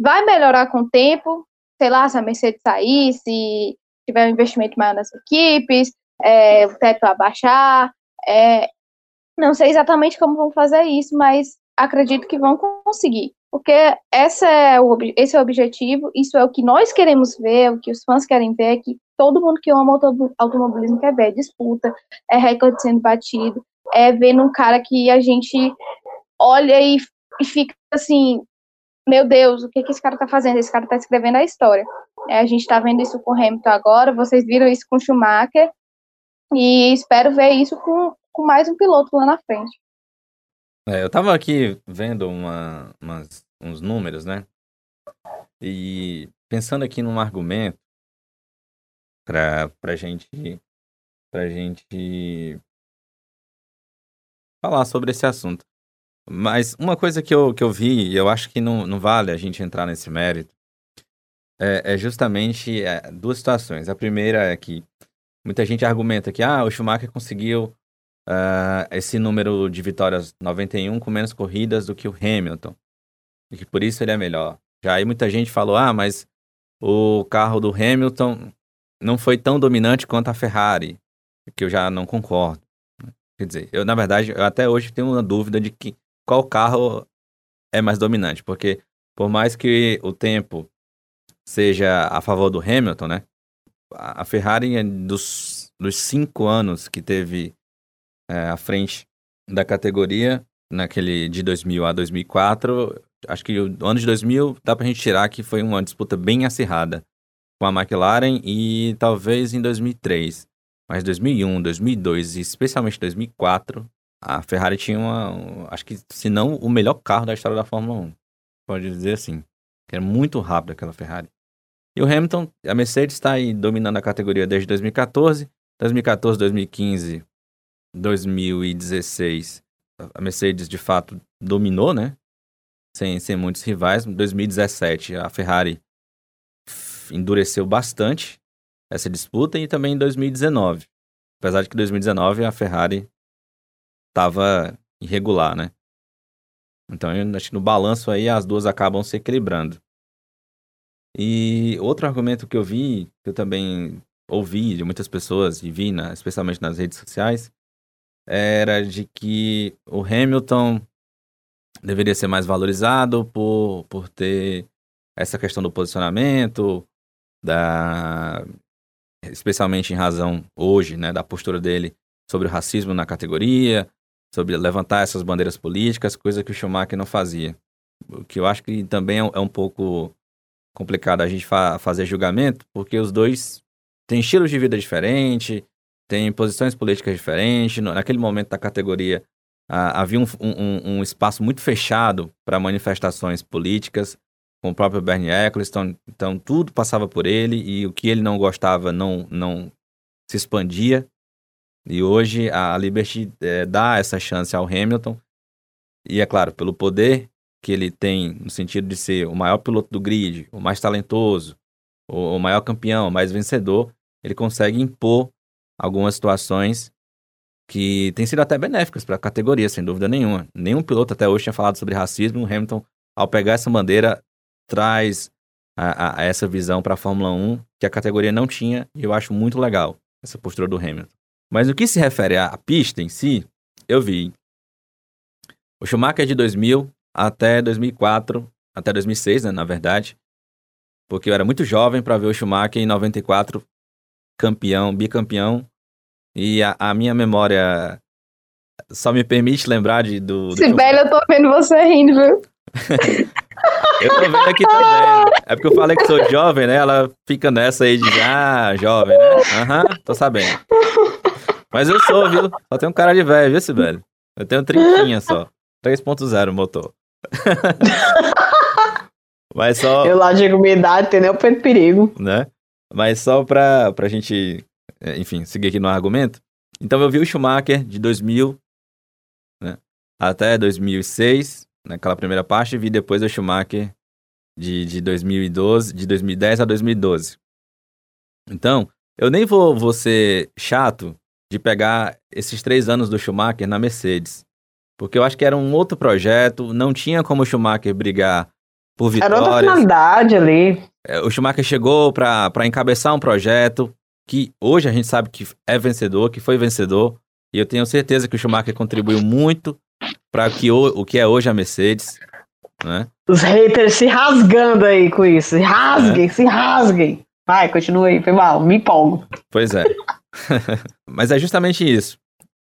vai melhorar com o tempo, sei lá, se a Mercedes sair, se tiver um investimento maior nas equipes, é, o teto abaixar, é, não sei exatamente como vão fazer isso, mas acredito que vão conseguir, porque essa é o, esse é o objetivo, isso é o que nós queremos ver, o que os fãs querem ver, que todo mundo que ama automobilismo quer ver, é disputa, é recorde sendo batido, é vendo um cara que a gente olha e fica assim, meu Deus, o que, que esse cara tá fazendo? Esse cara tá escrevendo a história. É, a gente tá vendo isso com Hamilton agora, vocês viram isso com Schumacher, e espero ver isso com, com mais um piloto lá na frente. É, eu tava aqui vendo uma, umas, uns números, né? E pensando aqui num argumento pra, pra gente pra gente falar sobre esse assunto. Mas uma coisa que eu, que eu vi, e eu acho que não, não vale a gente entrar nesse mérito, é, é justamente é, duas situações. A primeira é que muita gente argumenta que ah, o Schumacher conseguiu uh, esse número de vitórias 91 com menos corridas do que o Hamilton, e que por isso ele é melhor. Já aí muita gente falou, ah, mas o carro do Hamilton não foi tão dominante quanto a Ferrari, que eu já não concordo. Quer dizer, eu na verdade, eu até hoje tenho uma dúvida de que qual carro é mais dominante, porque por mais que o tempo seja a favor do Hamilton, né? A Ferrari, dos, dos cinco anos que teve é, à frente da categoria, naquele de 2000 a 2004, acho que o ano de 2000 dá pra gente tirar que foi uma disputa bem acirrada com a McLaren e talvez em 2003. Mas 2001, 2002 e especialmente 2004, a Ferrari tinha uma, acho que se não o melhor carro da história da Fórmula 1. Pode dizer assim. Era muito rápido aquela Ferrari. E o Hamilton, a Mercedes está aí dominando a categoria desde 2014. 2014, 2015, 2016, a Mercedes de fato dominou, né? Sem, sem muitos rivais. 2017, a Ferrari endureceu bastante essa disputa e também em 2019. Apesar de que em 2019 a Ferrari estava irregular, né? Então, eu acho que no balanço aí as duas acabam se equilibrando. E outro argumento que eu vi, que eu também ouvi de muitas pessoas e vi, na, especialmente nas redes sociais, era de que o Hamilton deveria ser mais valorizado por, por ter essa questão do posicionamento, da especialmente em razão hoje, né, da postura dele sobre o racismo na categoria, sobre levantar essas bandeiras políticas, coisa que o Schumacher não fazia. O que eu acho que também é, um é pouco complicado a gente fa fazer julgamento, porque os dois têm estilos de vida diferentes, têm posições políticas diferentes. Naquele momento da categoria, havia um, um, um, espaço muito fechado para manifestações políticas, com o próprio Bernie Eccleston. Então, tudo passava por ele e o que ele não gostava não, não se expandia. E hoje a Liberty é, dá essa chance ao Hamilton. E é claro, pelo poder que ele tem, no sentido de ser o maior piloto do grid, o mais talentoso, o, o maior campeão, o mais vencedor, ele consegue impor algumas situações que têm sido até benéficas para a categoria, sem dúvida nenhuma. Nenhum piloto até hoje tinha falado sobre racismo. O Hamilton, ao pegar essa bandeira, traz a, a essa visão para a Fórmula 1 que a categoria não tinha e eu acho muito legal essa postura do Hamilton. Mas no que se refere à pista em si, eu vi o Schumacher de 2000 até 2004, até 2006, né, na verdade, porque eu era muito jovem para ver o Schumacher em 94 campeão, bicampeão, e a, a minha memória só me permite lembrar de, do. do Sibeli, eu tô vendo você rindo, viu? eu tô vendo aqui também. É porque eu falei que sou jovem, né? Ela fica nessa aí de, ah, jovem, né? Aham, uhum, tô sabendo. Mas eu sou, viu? Só tenho um cara de velho, viu, Sibeli? Eu tenho trinquinha só. 3.0 motor. Mas só. Eu lá digo minha idade, tem nem o perigo. Né? Mas só pra, pra gente, é, enfim, seguir aqui no argumento. Então eu vi o Schumacher de 2000 né, até 2006, naquela primeira parte, e vi depois o Schumacher de, de 2012, de 2010 a 2012. Então, eu nem vou, vou ser chato de pegar esses três anos do Schumacher na Mercedes. Porque eu acho que era um outro projeto, não tinha como o Schumacher brigar por vitórias. Era outra finalidade ali. É, o Schumacher chegou para encabeçar um projeto que hoje a gente sabe que é vencedor, que foi vencedor. E eu tenho certeza que o Schumacher contribuiu muito para que o, o que é hoje a Mercedes. Né? Os haters se rasgando aí com isso. Se rasguem, é. se rasguem. Vai, continua aí, foi mal, me empolgo. Pois é. Mas é justamente isso.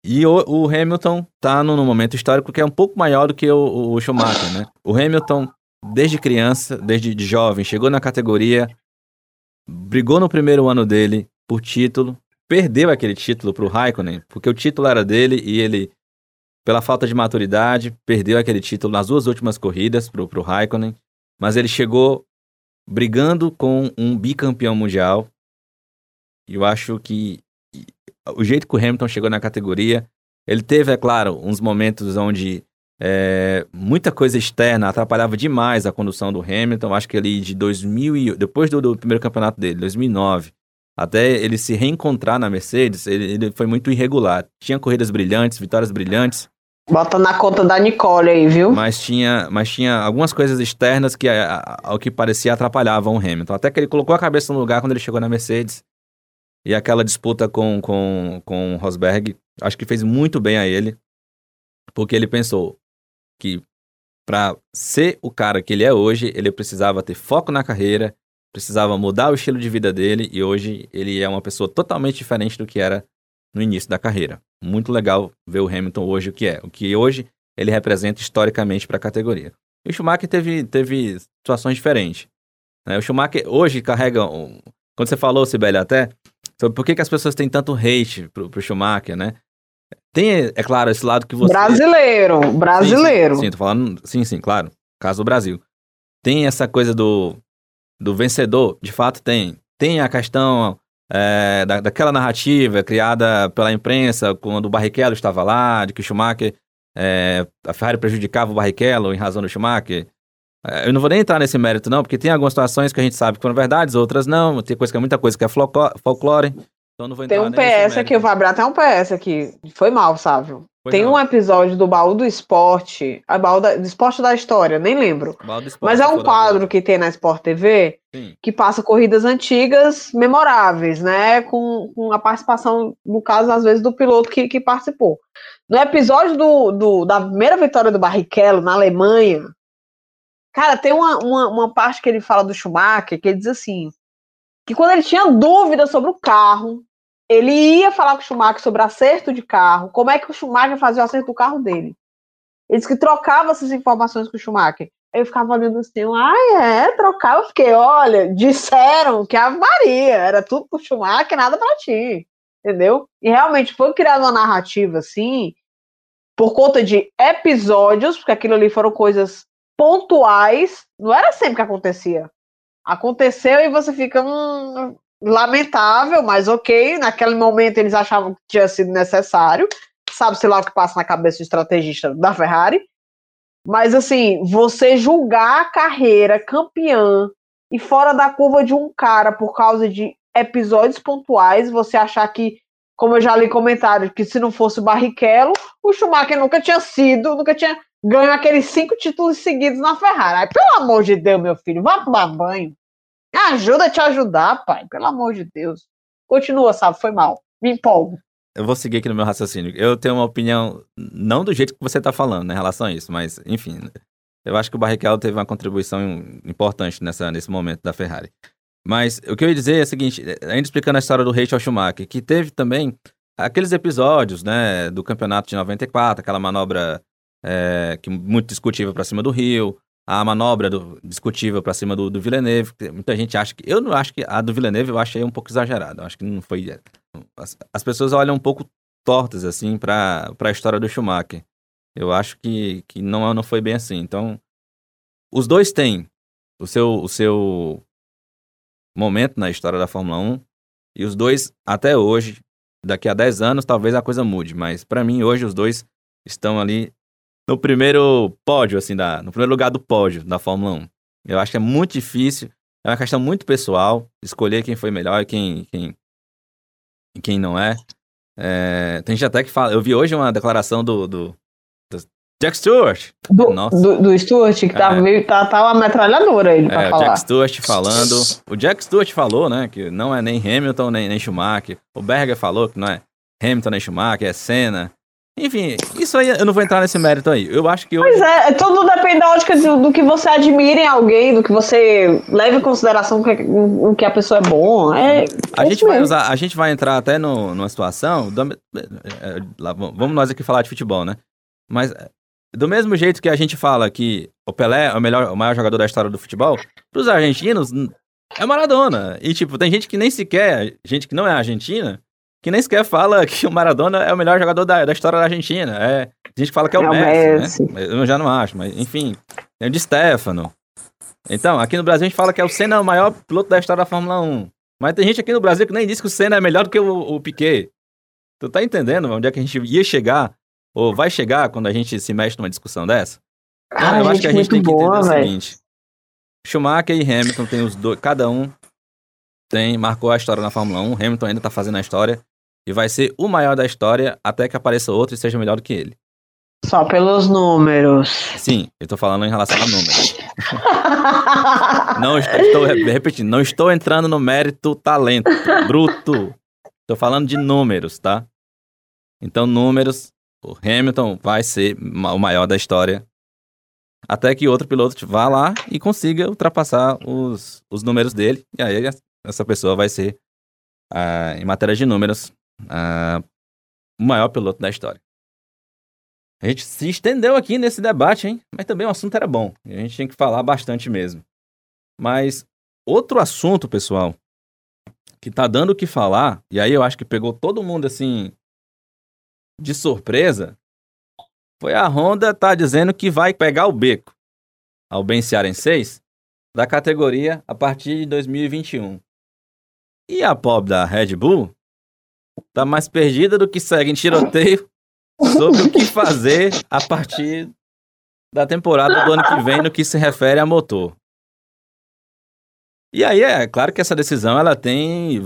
E o, o Hamilton tá num, momento histórico que é um pouco maior do que o, o Schumacher, né? O Hamilton, desde criança, desde de jovem, chegou na categoria, brigou no primeiro ano dele por título, perdeu aquele título pro Raikkonen, porque o título era dele e ele, pela falta de maturidade, perdeu aquele título nas duas últimas corridas pro, pro Raikkonen, mas ele chegou brigando com um bicampeão mundial. Eu acho que o jeito que o Hamilton chegou na categoria, ele teve, é claro, uns momentos onde é, muita coisa externa atrapalhava demais a condução do Hamilton. Acho que ali de 2000 e, depois do, do, primeiro campeonato dele, 2009, até ele se reencontrar na Mercedes, ele, ele, foi muito irregular. Tinha corridas brilhantes, vitórias brilhantes. Bota na conta da Nicole aí, viu? Mas tinha, mas tinha algumas coisas externas que, ao que parecia, atrapalhavam o Hamilton. Até que ele colocou a cabeça no lugar quando ele chegou na Mercedes e aquela disputa com, com, com Rosberg, acho que fez muito bem a ele, porque ele pensou que para ser o cara que ele é hoje, ele precisava ter foco na carreira, precisava mudar o estilo de vida dele, e hoje ele é uma pessoa totalmente diferente do que era no início da carreira. Muito legal ver o Hamilton hoje o que é, o que hoje ele representa historicamente para a categoria. E o Schumacher teve, teve situações diferentes. Né? O Schumacher hoje carrega. Quando você falou, Sibeli, até, sobre por que, que as pessoas têm tanto hate pro, pro Schumacher, né? Tem, é claro, esse lado que você. Brasileiro, brasileiro. Sim, sim, sim, tô falando. Sim, sim, claro. Caso do Brasil. Tem essa coisa do, do vencedor, de fato tem. Tem a questão é, da, daquela narrativa criada pela imprensa quando o Barrichello estava lá, de que o Schumacher. É, a Ferrari prejudicava o Barrichello em razão do Schumacher. É, eu não vou nem entrar nesse mérito, não, porque tem algumas situações que a gente sabe que foram verdades, outras não. Tem coisa que é muita coisa que é folclore. Então não vou entrar Tem um PS aqui, eu vou abrir até um PS aqui. Foi mal, Sávio. Foi tem não. um episódio do Baú do Esporte, a Baú da, do Esporte da História, nem lembro. Esporte, Mas é um quadro que tem na Sport TV Sim. que passa corridas antigas memoráveis, né? Com, com, a participação, no caso, às vezes, do piloto que, que participou. No episódio do, do, da primeira vitória do Barrichello na Alemanha, Cara, tem uma, uma, uma, parte que ele fala do Schumacher que ele diz assim: que quando ele tinha dúvida sobre o carro, ele ia falar com o Schumacher sobre acerto de carro, como é que o Schumacher fazia o acerto do carro dele. Ele disse que trocava essas informações com o Schumacher. Eu ficava olhando assim, ah, é, trocar. Eu fiquei, olha, disseram que a Maria era tudo pro Schumacher, nada para ti. Entendeu? E realmente foi criada uma narrativa assim, por conta de episódios, porque aquilo ali foram coisas pontuais, não era sempre que acontecia. Aconteceu e você fica hum, lamentável, mas ok. Naquele momento eles achavam que tinha sido necessário. Sabe-se lá o que passa na cabeça do estrategista da Ferrari. Mas assim, você julgar a carreira campeã e fora da curva de um cara por causa de episódios pontuais, você achar que como eu já li comentários, que se não fosse o Barrichello, o Schumacher nunca tinha sido, nunca tinha ganho aqueles cinco títulos seguidos na Ferrari. Pelo amor de Deus, meu filho, vá tomar banho. Ajuda a te ajudar, pai, pelo amor de Deus. Continua, sabe, foi mal. Me empolgo. Eu vou seguir aqui no meu raciocínio. Eu tenho uma opinião, não do jeito que você está falando né, em relação a isso, mas, enfim, eu acho que o Barrichello teve uma contribuição importante nessa, nesse momento da Ferrari. Mas o que eu ia dizer é o seguinte, ainda explicando a história do Rachel Schumacher, que teve também aqueles episódios, né, do campeonato de 94, aquela manobra é, que muito discutível para cima do Rio, a manobra do, discutível para cima do, do Villeneuve. Muita gente acha que. Eu não acho que a do Villeneuve eu achei um pouco exagerada. Eu acho que não foi. As, as pessoas olham um pouco tortas, assim, para a história do Schumacher. Eu acho que, que não, não foi bem assim. Então, os dois têm o seu, o seu momento na história da Fórmula 1. E os dois, até hoje, daqui a 10 anos, talvez a coisa mude. Mas para mim, hoje, os dois estão ali no primeiro pódio, assim, da, no primeiro lugar do pódio da Fórmula 1. Eu acho que é muito difícil, é uma questão muito pessoal, escolher quem foi melhor e quem, quem, quem não é. é. Tem gente até que fala. Eu vi hoje uma declaração do, do, do Jack Stewart. Do, do, do, Stewart, que tá, é. meio, tá, tá uma metralhadora ele pra é, falar. O Jack Stewart falando. O Jack Stewart falou, né, que não é nem Hamilton nem, nem Schumacher. O Berger falou que não é Hamilton nem Schumacher, é Senna. Enfim, isso aí eu não vou entrar nesse mérito aí. Eu acho que. Hoje... Pois é, tudo depende da ótica do, do, que você admira em alguém, do que você leve em consideração que, o que a pessoa é bom. É, a, é gente vai usar, a gente vai entrar até no, numa situação. Do, é, é, vamos nós aqui falar de futebol, né? Mas do mesmo jeito que a gente fala que o Pelé é o, melhor, o maior jogador da história do futebol, para os argentinos é Maradona. E, tipo, tem gente que nem sequer, gente que não é argentina, que nem sequer fala que o Maradona é o melhor jogador da, da história da Argentina. É, a gente fala que é o, é Messi, Messi. Né? Eu já não acho, mas enfim, tem o de Stefano. Então, aqui no Brasil a gente fala que é o Senna é o maior piloto da história da Fórmula 1. Mas tem gente aqui no Brasil que nem diz que o Senna é melhor do que o, o Piquet. Tu tá entendendo onde é que a gente ia chegar? Ou vai chegar quando a gente se mexe numa discussão dessa? Ah, eu acho que a gente tem que entender boa, o seguinte. Schumacher e Hamilton tem os dois, cada um tem, marcou a história na Fórmula 1. Hamilton ainda tá fazendo a história e vai ser o maior da história até que apareça outro e seja melhor do que ele. Só pelos números. Sim, eu tô falando em relação a números. não estou repetindo, não estou entrando no mérito talento bruto. Estou falando de números, tá? Então, números, o Hamilton vai ser o maior da história. Até que outro piloto vá lá e consiga ultrapassar os, os números dele. E aí essa pessoa vai ser, uh, em matéria de números, uh, o maior piloto da história. A gente se estendeu aqui nesse debate, hein? Mas também o assunto era bom. A gente tinha que falar bastante mesmo. Mas outro assunto, pessoal, que tá dando o que falar, e aí eu acho que pegou todo mundo assim de surpresa, foi a Honda tá dizendo que vai pegar o beco ao Ben Cearenseis da categoria a partir de 2021. E a pobre da Red Bull tá mais perdida do que segue em tiroteio sobre o que fazer a partir da temporada do ano que vem no que se refere a motor. E aí é claro que essa decisão ela tem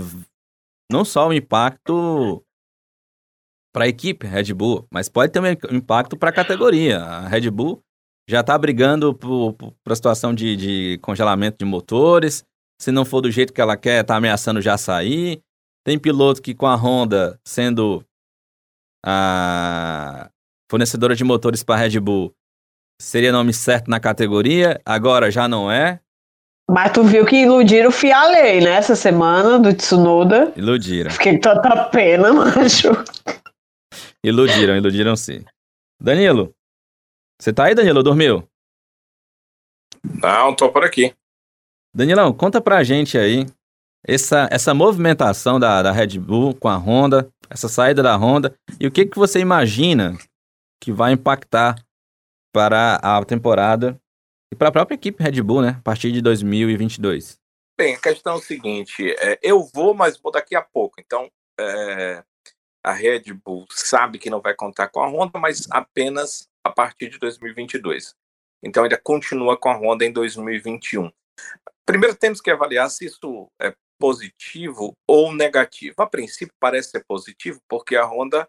não só um impacto para a equipe Red Bull, mas pode ter um impacto para a categoria. A Red Bull já está brigando para a situação de, de, congelamento de motores. Se não for do jeito que ela quer, está ameaçando já sair. Tem piloto que com a Honda sendo a fornecedora de motores para a Red Bull seria nome certo na categoria, agora já não é. Mas tu viu que iludiram o Fialei, né, essa semana, do Tsunoda. Iludiram. Fiquei com tanta pena, macho. Iludiram, iludiram sim. Danilo, você tá aí, Danilo? Dormiu? Não, tô por aqui. Danilão, conta pra gente aí essa, essa movimentação da, da Red Bull com a Honda, essa saída da Honda, e o que, que você imagina que vai impactar para a temporada e para a própria equipe Red Bull, né, a partir de 2022? Bem, a questão é o seguinte, é, eu vou, mas vou daqui a pouco, então é, a Red Bull sabe que não vai contar com a Honda, mas apenas a partir de 2022. Então ainda continua com a Honda em 2021. Primeiro temos que avaliar se isso é positivo ou negativo? A princípio parece ser positivo, porque a Honda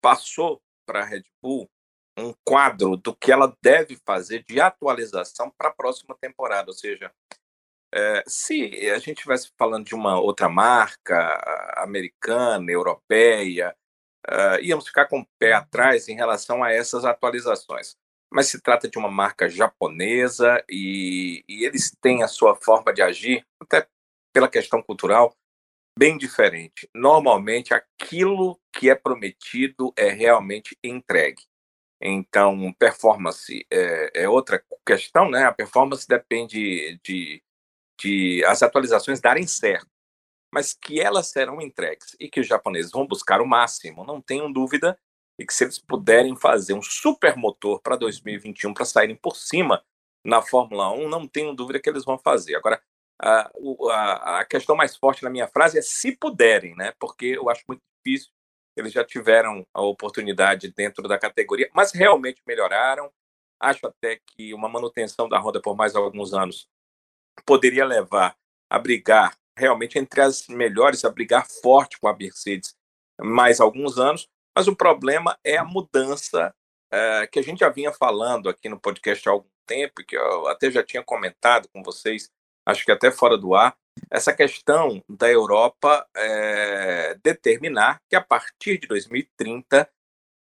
passou para a Red Bull um quadro do que ela deve fazer de atualização para a próxima temporada. Ou seja, é, se a gente estivesse falando de uma outra marca americana, europeia, uh, íamos ficar com o pé atrás em relação a essas atualizações. Mas se trata de uma marca japonesa e, e eles têm a sua forma de agir, até pela questão cultural, bem diferente. Normalmente, aquilo que é prometido é realmente entregue. Então, performance é, é, outra questão, né? A performance depende de, de as atualizações darem certo, mas que elas serão entregues e que os japoneses vão buscar o máximo, não tenham dúvida, e que se eles puderem fazer um super motor para 2021 para saírem por cima na Fórmula 1, não tenho dúvida que eles vão fazer. Agora, a, a, a questão mais forte na minha frase é se puderem, né? Porque eu acho muito difícil eles já tiveram a oportunidade dentro da categoria, mas realmente melhoraram. Acho até que uma manutenção da Honda por mais alguns anos poderia levar a brigar realmente entre as melhores, a brigar forte com a Mercedes mais alguns anos. Mas o problema é a mudança é, que a gente já vinha falando aqui no podcast há algum tempo, que eu até já tinha comentado com vocês, acho que até fora do ar, essa questão da Europa é, determinar que a partir de 2030,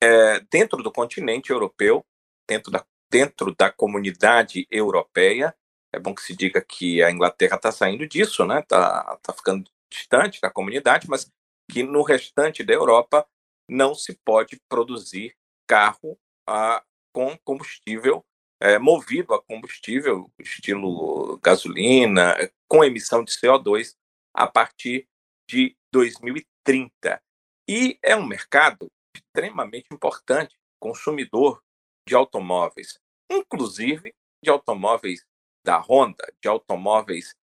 é, eh, dentro do continente europeu, dentro da, dentro da comunidade europeia, é bom que se diga que a Inglaterra está saindo disso, né? Está tá ficando distante da comunidade, mas que no restante da Europa não se pode produzir carro a, com combustível é, movido a combustível, estilo gasolina, com emissão de CO2, a partir de 2030. E é um mercado extremamente importante, consumidor de automóveis, inclusive de automóveis da Honda, de automóveis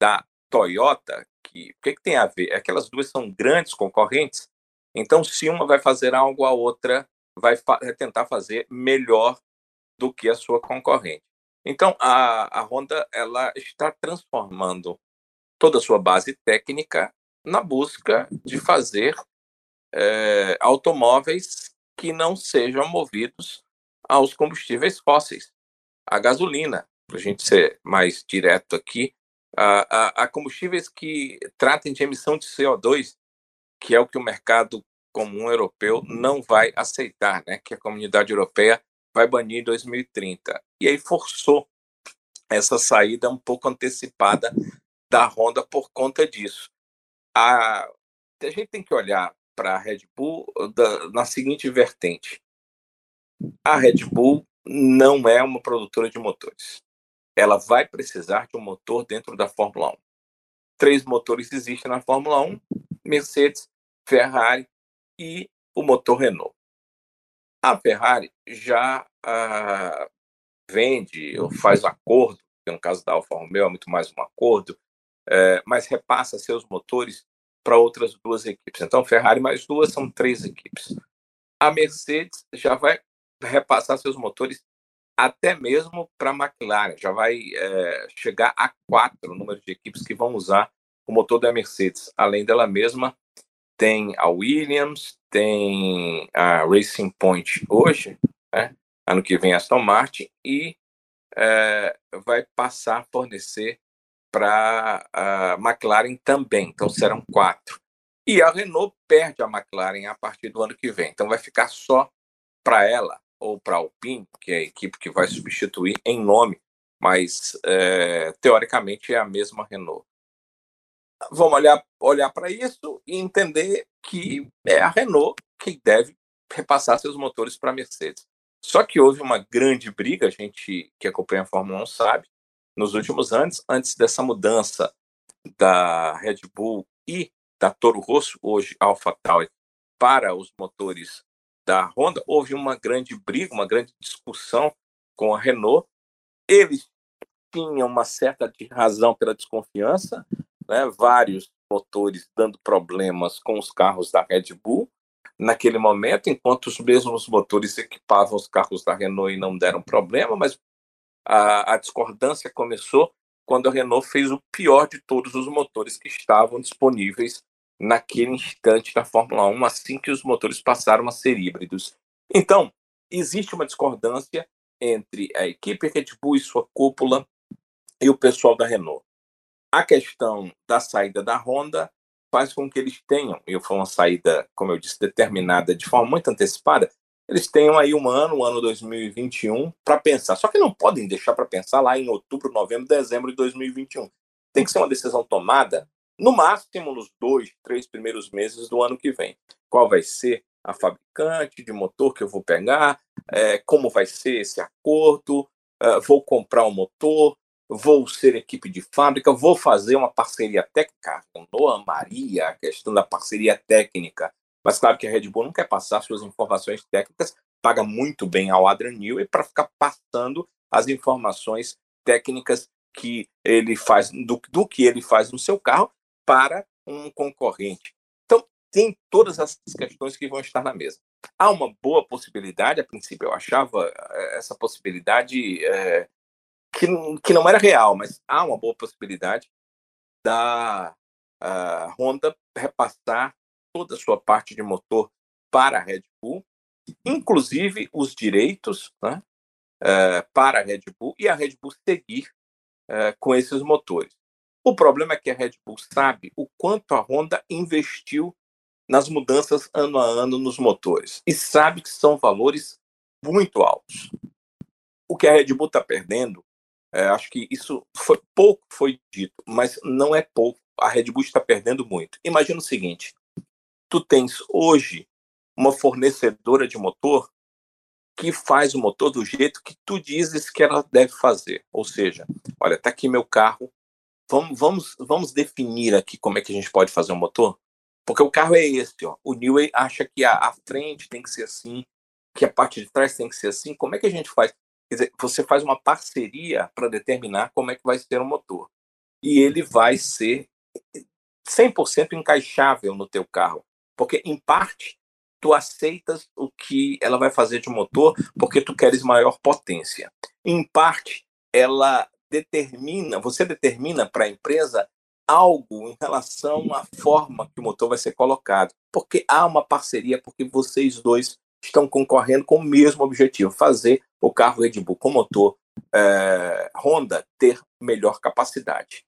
da Toyota, que o que, que tem a ver? Aquelas duas são grandes concorrentes, então se uma vai fazer algo, a outra vai fa tentar fazer melhor do que a sua concorrente. Então, a, a Honda ela está transformando toda a sua base técnica na busca de fazer é, automóveis que não sejam movidos aos combustíveis fósseis, a gasolina, para a gente ser mais direto aqui, a, a, a, combustíveis que tratem de emissão de CO2, que é o que o mercado comum europeu não vai aceitar, né? que a comunidade europeia vai banir em 2030. E aí forçou essa saída um pouco antecipada da Honda por conta disso. A, a gente tem que olhar para a Red Bull da, na seguinte vertente. A Red Bull não é uma produtora de motores. Ela vai precisar de um motor dentro da Fórmula 1. Três motores existem na Fórmula 1: Mercedes, Ferrari e o motor Renault. A Ferrari já ah, vende ou faz acordo, que no caso da Alfa Romeo é muito mais um acordo, é, mas repassa seus motores para outras duas equipes. Então, Ferrari mais duas são três equipes. A Mercedes já vai repassar seus motores até mesmo para a McLaren, já vai é, chegar a quatro o número de equipes que vão usar o motor da Mercedes. Além dela mesma, tem a Williams, tem a Racing Point hoje, né? ano que vem a Aston Martin, e é, vai passar a fornecer para a McLaren também, então serão quatro. E a Renault perde a McLaren a partir do ano que vem, então vai ficar só para ela, ou para Alpine, que é a equipe que vai substituir em nome, mas é, teoricamente é a mesma Renault vamos olhar, olhar para isso e entender que é a Renault que deve repassar seus motores para a Mercedes. Só que houve uma grande briga, a gente que acompanha a Fórmula 1 sabe, nos últimos anos, antes dessa mudança da Red Bull e da Toro Rosso, hoje AlphaTauri, para os motores da Honda, houve uma grande briga, uma grande discussão com a Renault. Eles tinham uma certa razão pela desconfiança, né, vários motores dando problemas com os carros da Red Bull naquele momento, enquanto os mesmos motores equipavam os carros da Renault e não deram problema, mas a, a discordância começou quando a Renault fez o pior de todos os motores que estavam disponíveis naquele instante da Fórmula 1, assim que os motores passaram a ser híbridos. Então, existe uma discordância entre a equipe Red Bull e sua cúpula e o pessoal da Renault. A questão da saída da Honda faz com que eles tenham, e foi uma saída, como eu disse, determinada de forma muito antecipada, eles tenham aí um ano, o ano 2021, para pensar. Só que não podem deixar para pensar lá em outubro, novembro, dezembro de 2021. Tem que ser uma decisão tomada no máximo nos dois, três primeiros meses do ano que vem. Qual vai ser a fabricante de motor que eu vou pegar? É, como vai ser esse acordo? É, vou comprar um motor? Vou ser equipe de fábrica? Vou fazer uma parceria técnica? Noa Maria, a questão da parceria técnica. Mas claro que a Red Bull não quer passar suas informações técnicas, paga muito bem ao Adrian Newey para ficar passando as informações técnicas que ele faz do, do que ele faz no seu carro para um concorrente. Então, tem todas essas questões que vão estar na mesa. Há uma boa possibilidade, a princípio eu achava eh, essa possibilidade é, que, que não era real, mas há uma boa possibilidade da Honda repassar toda a sua parte de motor para a Red Bull, inclusive os direitos né, é, para a Red Bull e a Red Bull seguir com esses motores. O problema é que a Red Bull sabe o quanto a Honda investiu nas mudanças ano a ano nos motores e sabe que são valores muito altos. O que a Red Bull está perdendo, é, acho que isso foi pouco foi dito, mas não é pouco. A Red Bull está perdendo muito. Imagina o seguinte: tu tens hoje uma fornecedora de motor que faz o motor do jeito que tu dizes que ela deve fazer. Ou seja, olha, tá aqui meu carro, vamos, vamos, vamos definir aqui como é que a gente pode fazer um motor? Porque o carro é esse, ó. O Newey acha que a, a frente tem que ser assim, que a parte de trás tem que ser assim. Como é que a gente faz? Quer dizer, você faz uma parceria para determinar como é que vai ser o motor. E ele vai ser 100% encaixável no teu carro. Porque, em parte, tu aceitas o que ela vai fazer de motor porque tu queres maior potência. Em parte, ela determina, você determina para a empresa algo em relação à forma que o motor vai ser colocado, porque há uma parceria, porque vocês dois estão concorrendo com o mesmo objetivo, fazer o carro Red Bull com motor é, Honda ter melhor capacidade.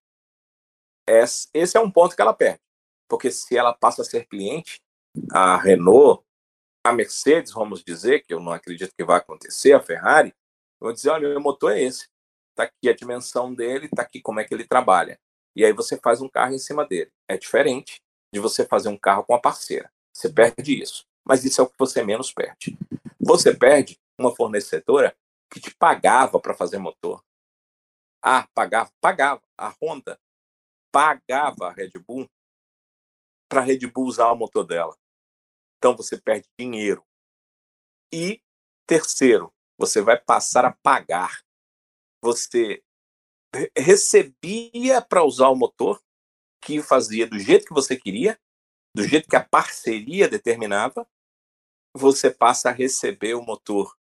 Esse, é um ponto que ela perde, porque se ela passa a ser cliente, a Renault, a Mercedes, vamos dizer, que eu não acredito que vai acontecer, a Ferrari, vão dizer, olha, meu motor é esse está aqui a dimensão dele, está aqui como é que ele trabalha. E aí você faz um carro em cima dele. É diferente de você fazer um carro com a parceira. Você perde isso. Mas isso é o que você menos perde. Você perde uma fornecedora que te pagava para fazer motor. Ah, pagava, pagava. A Honda pagava a Red Bull para a Red Bull usar o motor dela. Então você perde dinheiro. E terceiro, você vai passar a pagar você recebia para usar o motor que fazia do jeito que você queria, do jeito que a parceria determinava, você passa a receber o motor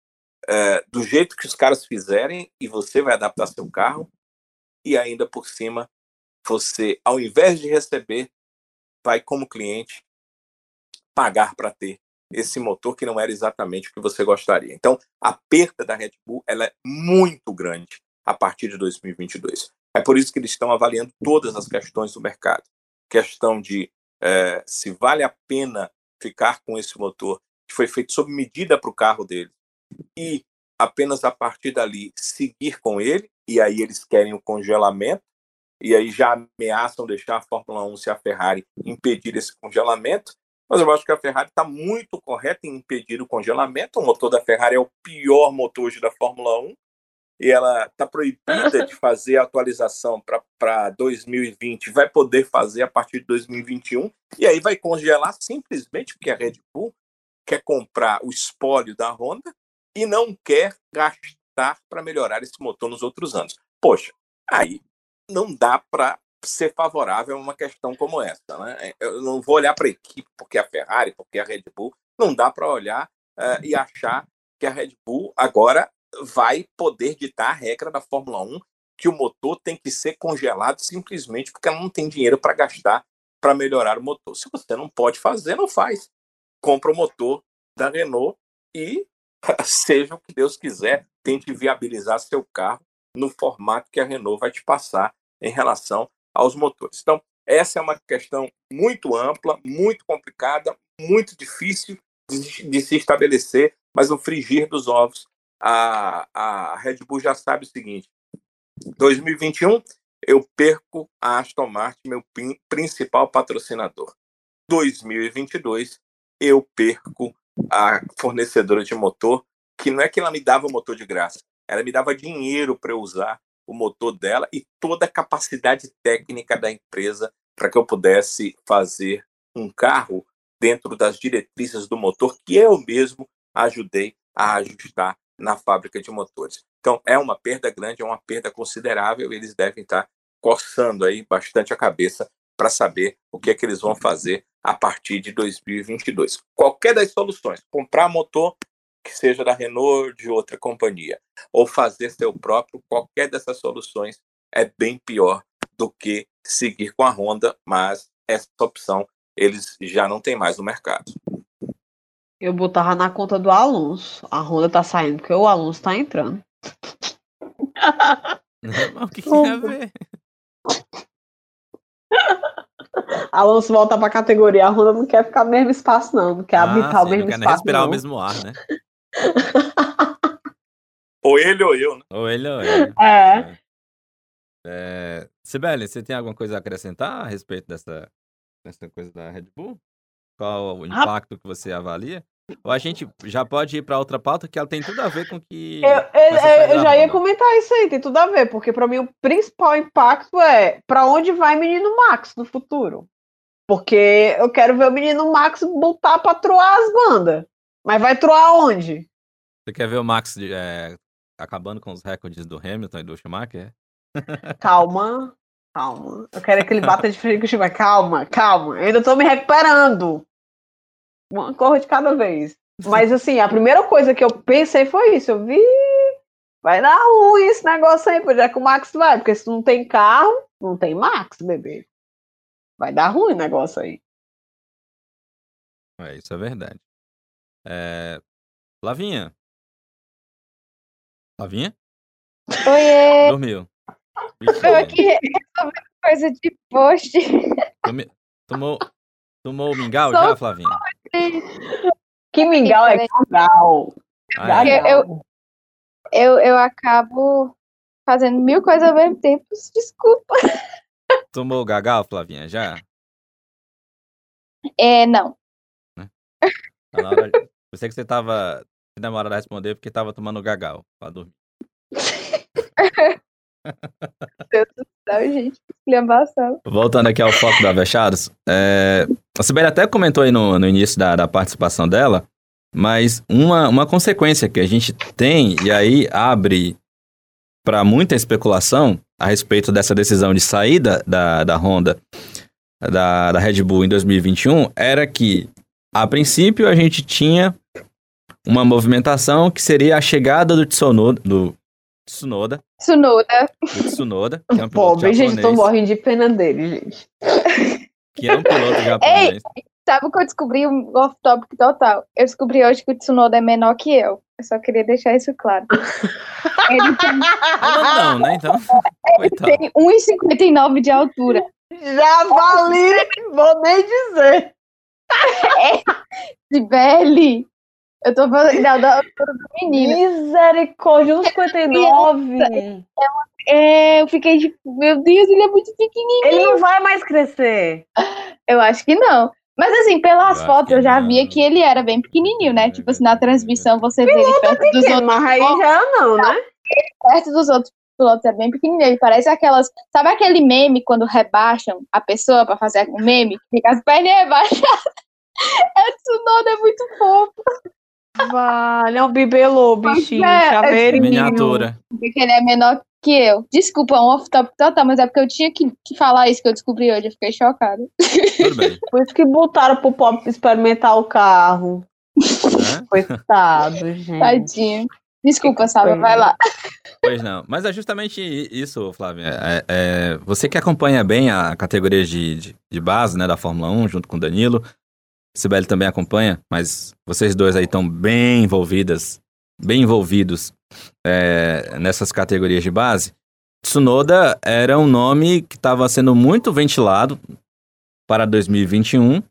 é, do jeito que os caras fizerem e você vai adaptar seu carro e ainda por cima você, ao invés de receber, vai como cliente pagar para ter esse motor que não era exatamente o que você gostaria. Então, a perda da Red Bull ela é muito grande a partir de 2022. É por isso que eles estão avaliando todas as questões do mercado. Questão de é, se vale a pena ficar com esse motor que foi feito sob medida para o carro dele e apenas a partir dali seguir com ele, e aí eles querem o congelamento, e aí já ameaçam deixar a Fórmula 1 se a Ferrari impedir esse congelamento. Mas eu acho que a Ferrari está muito correta em impedir o congelamento. O motor da Ferrari é o pior motor hoje da Fórmula 1 e ela está proibida de fazer a atualização para 2020, vai poder fazer a partir de 2021, e aí vai congelar simplesmente porque a Red Bull quer comprar o espólio da Honda e não quer gastar para melhorar esse motor nos outros anos. Poxa, aí não dá para ser favorável a uma questão como essa. Né? Eu não vou olhar para a equipe porque é a Ferrari, porque é a Red Bull, não dá para olhar uh, e achar que a Red Bull agora vai poder ditar a regra da Fórmula 1, que o motor tem que ser congelado simplesmente porque ela não tem dinheiro para gastar para melhorar o motor. Se você não pode fazer, não faz. Compra o motor da Renault e seja o que Deus quiser, tente viabilizar seu carro no formato que a Renault vai te passar em relação aos motores. Então, essa é uma questão muito ampla, muito complicada, muito difícil de, de se estabelecer, mas no frigir dos ovos, a, a Red Bull já sabe o seguinte: 2021 eu perco a Aston Martin, meu principal patrocinador. 2022 eu perco a fornecedora de motor, que não é que ela me dava o motor de graça, ela me dava dinheiro para eu usar o motor dela e toda a capacidade técnica da empresa para que eu pudesse fazer um carro dentro das diretrizes do motor que eu mesmo ajudei a ajustar na fábrica de motores. Então, é uma perda grande, é uma perda considerável, eles devem estar coçando aí bastante a cabeça para saber o que é que eles vão fazer a partir de 2022. Qualquer das soluções, comprar motor que seja da Renault de outra companhia, ou fazer seu próprio, qualquer dessas soluções é bem pior do que seguir com a Honda, mas essa opção eles já não têm mais no mercado. Eu botava na conta do Alonso. A Honda tá saindo porque o Alonso tá entrando. o que, que tem a ver? Alonso volta pra categoria. A Honda não quer ficar no mesmo espaço, não. Não quer ah, habitar sim, o mesmo não quer espaço. respirar não. o mesmo ar, né? ou ele ou eu, né? Ou ele ou eu. É. é. Sibeli, você tem alguma coisa a acrescentar a respeito dessa, dessa coisa da Red Bull? Qual o impacto que você avalia? Ou a gente já pode ir para outra pauta que ela tem tudo a ver com que. Eu, eu, eu já ia comentar isso aí, tem tudo a ver, porque para mim o principal impacto é para onde vai menino Max no futuro. Porque eu quero ver o menino Max voltar para troar as bandas. Mas vai troar onde? Você quer ver o Max é, acabando com os recordes do Hamilton e do Schumacher? Calma, calma. Eu quero que ele bata de frente com o Schumacher. Calma, calma. Eu ainda tô me recuperando uma cor de cada vez. Mas assim, a primeira coisa que eu pensei foi isso. Eu vi. Vai dar ruim esse negócio aí, onde é que o Max vai? Porque se não tem carro, não tem Max, bebê. Vai dar ruim o negócio aí. É, isso é verdade. É... Lavinha. Lavinha? Oiê! Dormiu. Estou aqui resolvendo coisa de post. Tomou, tomou mingau já, Flavinha? Que mingau é mingau? Ah, é. eu, eu, eu acabo fazendo mil coisas ao mesmo tempo. Desculpa. Tomou o gagal, Flavinha, já? É, não. Tá na hora... Eu sei que você tava demorando a responder porque tava tomando gagal pra dormir. Deus do céu, gente. Voltando aqui ao foco da Avechados, é, a Sibeli até comentou aí no, no início da, da participação dela, mas uma, uma consequência que a gente tem, e aí abre para muita especulação a respeito dessa decisão de saída da, da Honda, da, da Red Bull em 2021, era que, a princípio, a gente tinha uma movimentação que seria a chegada do Tsunoda, do Tsunoda. Tsunoda. Do Tsunoda, que é um Pobre, japonês. gente, tô morrendo de pena dele, gente. Que é um piloto japonês. Ei, sabe o que eu descobri? Um off-topic total. Eu descobri hoje que o Tsunoda é menor que eu. Eu só queria deixar isso claro. Ele tem... Não, né? Então, Ele tem 1,59 de altura. Já vali, vou nem dizer. É, Sibeli, eu tô falando da, altura do menino. Misericórdia, 1,59. É, eu fiquei tipo, meu Deus, ele é muito pequenininho. Ele não vai mais crescer. Eu acho que não. Mas assim, pelas eu fotos eu já não. via que ele era bem pequenininho, né? Tipo assim, na transmissão você vê ele perto dos outros. Mas aí já não, né? Perto dos outros pilotos é bem pequenininho. Ele parece aquelas. Sabe aquele meme quando rebaixam a pessoa pra fazer um meme? Fica as pernas rebaixadas. É Tsunoda, é muito fofo. Vale, é um bibelô, bichinho, é, chaveirinho. Miniatura. Porque ele é menor que eu. Desculpa, um off-top total, mas é porque eu tinha que, que, falar isso que eu descobri hoje. Eu fiquei chocada. Tudo bem. Por isso que botaram pro pop experimentar o carro. É? Coitado, gente. Tadinho. Desculpa, Sábio, vai lá. Pois não, mas é justamente isso, Flávia. É, é, você que acompanha bem a categoria de, de, de, base né, da Fórmula 1, junto com o Danilo, Sibeli também acompanha, mas vocês dois aí estão bem envolvidas, bem envolvidos é, nessas categorias de base. Tsunoda era um nome que estava sendo muito ventilado para 2021.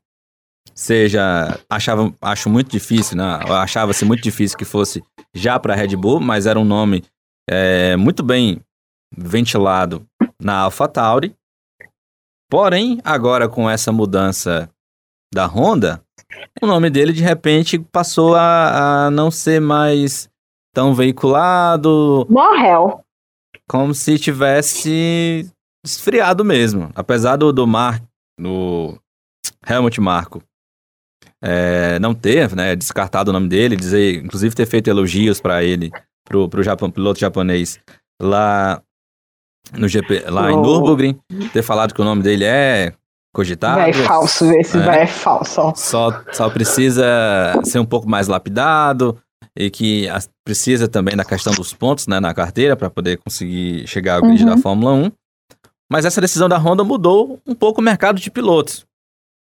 Seja, achava, acho muito difícil, né? Achava-se muito difícil que fosse já para a Red Bull, mas era um nome é, muito bem ventilado na AlphaTauri. Porém, agora com essa mudança da Honda, o nome dele de repente passou a, a não ser mais tão veiculado. Morreu. Como se tivesse esfriado mesmo. Apesar do, do Mar, do Helmut Marko é, não ter né, descartado o nome dele, dizer, inclusive ter feito elogios para ele, pro, pro Japão, piloto japonês lá no GP, lá oh. em Nürburgring, ter falado que o nome dele é cogitado. Vai falso, esse é, vai é falso. Só, só precisa ser um pouco mais lapidado e que precisa também da questão dos pontos né, na carteira para poder conseguir chegar ao grid uhum. da Fórmula 1. Mas essa decisão da Honda mudou um pouco o mercado de pilotos.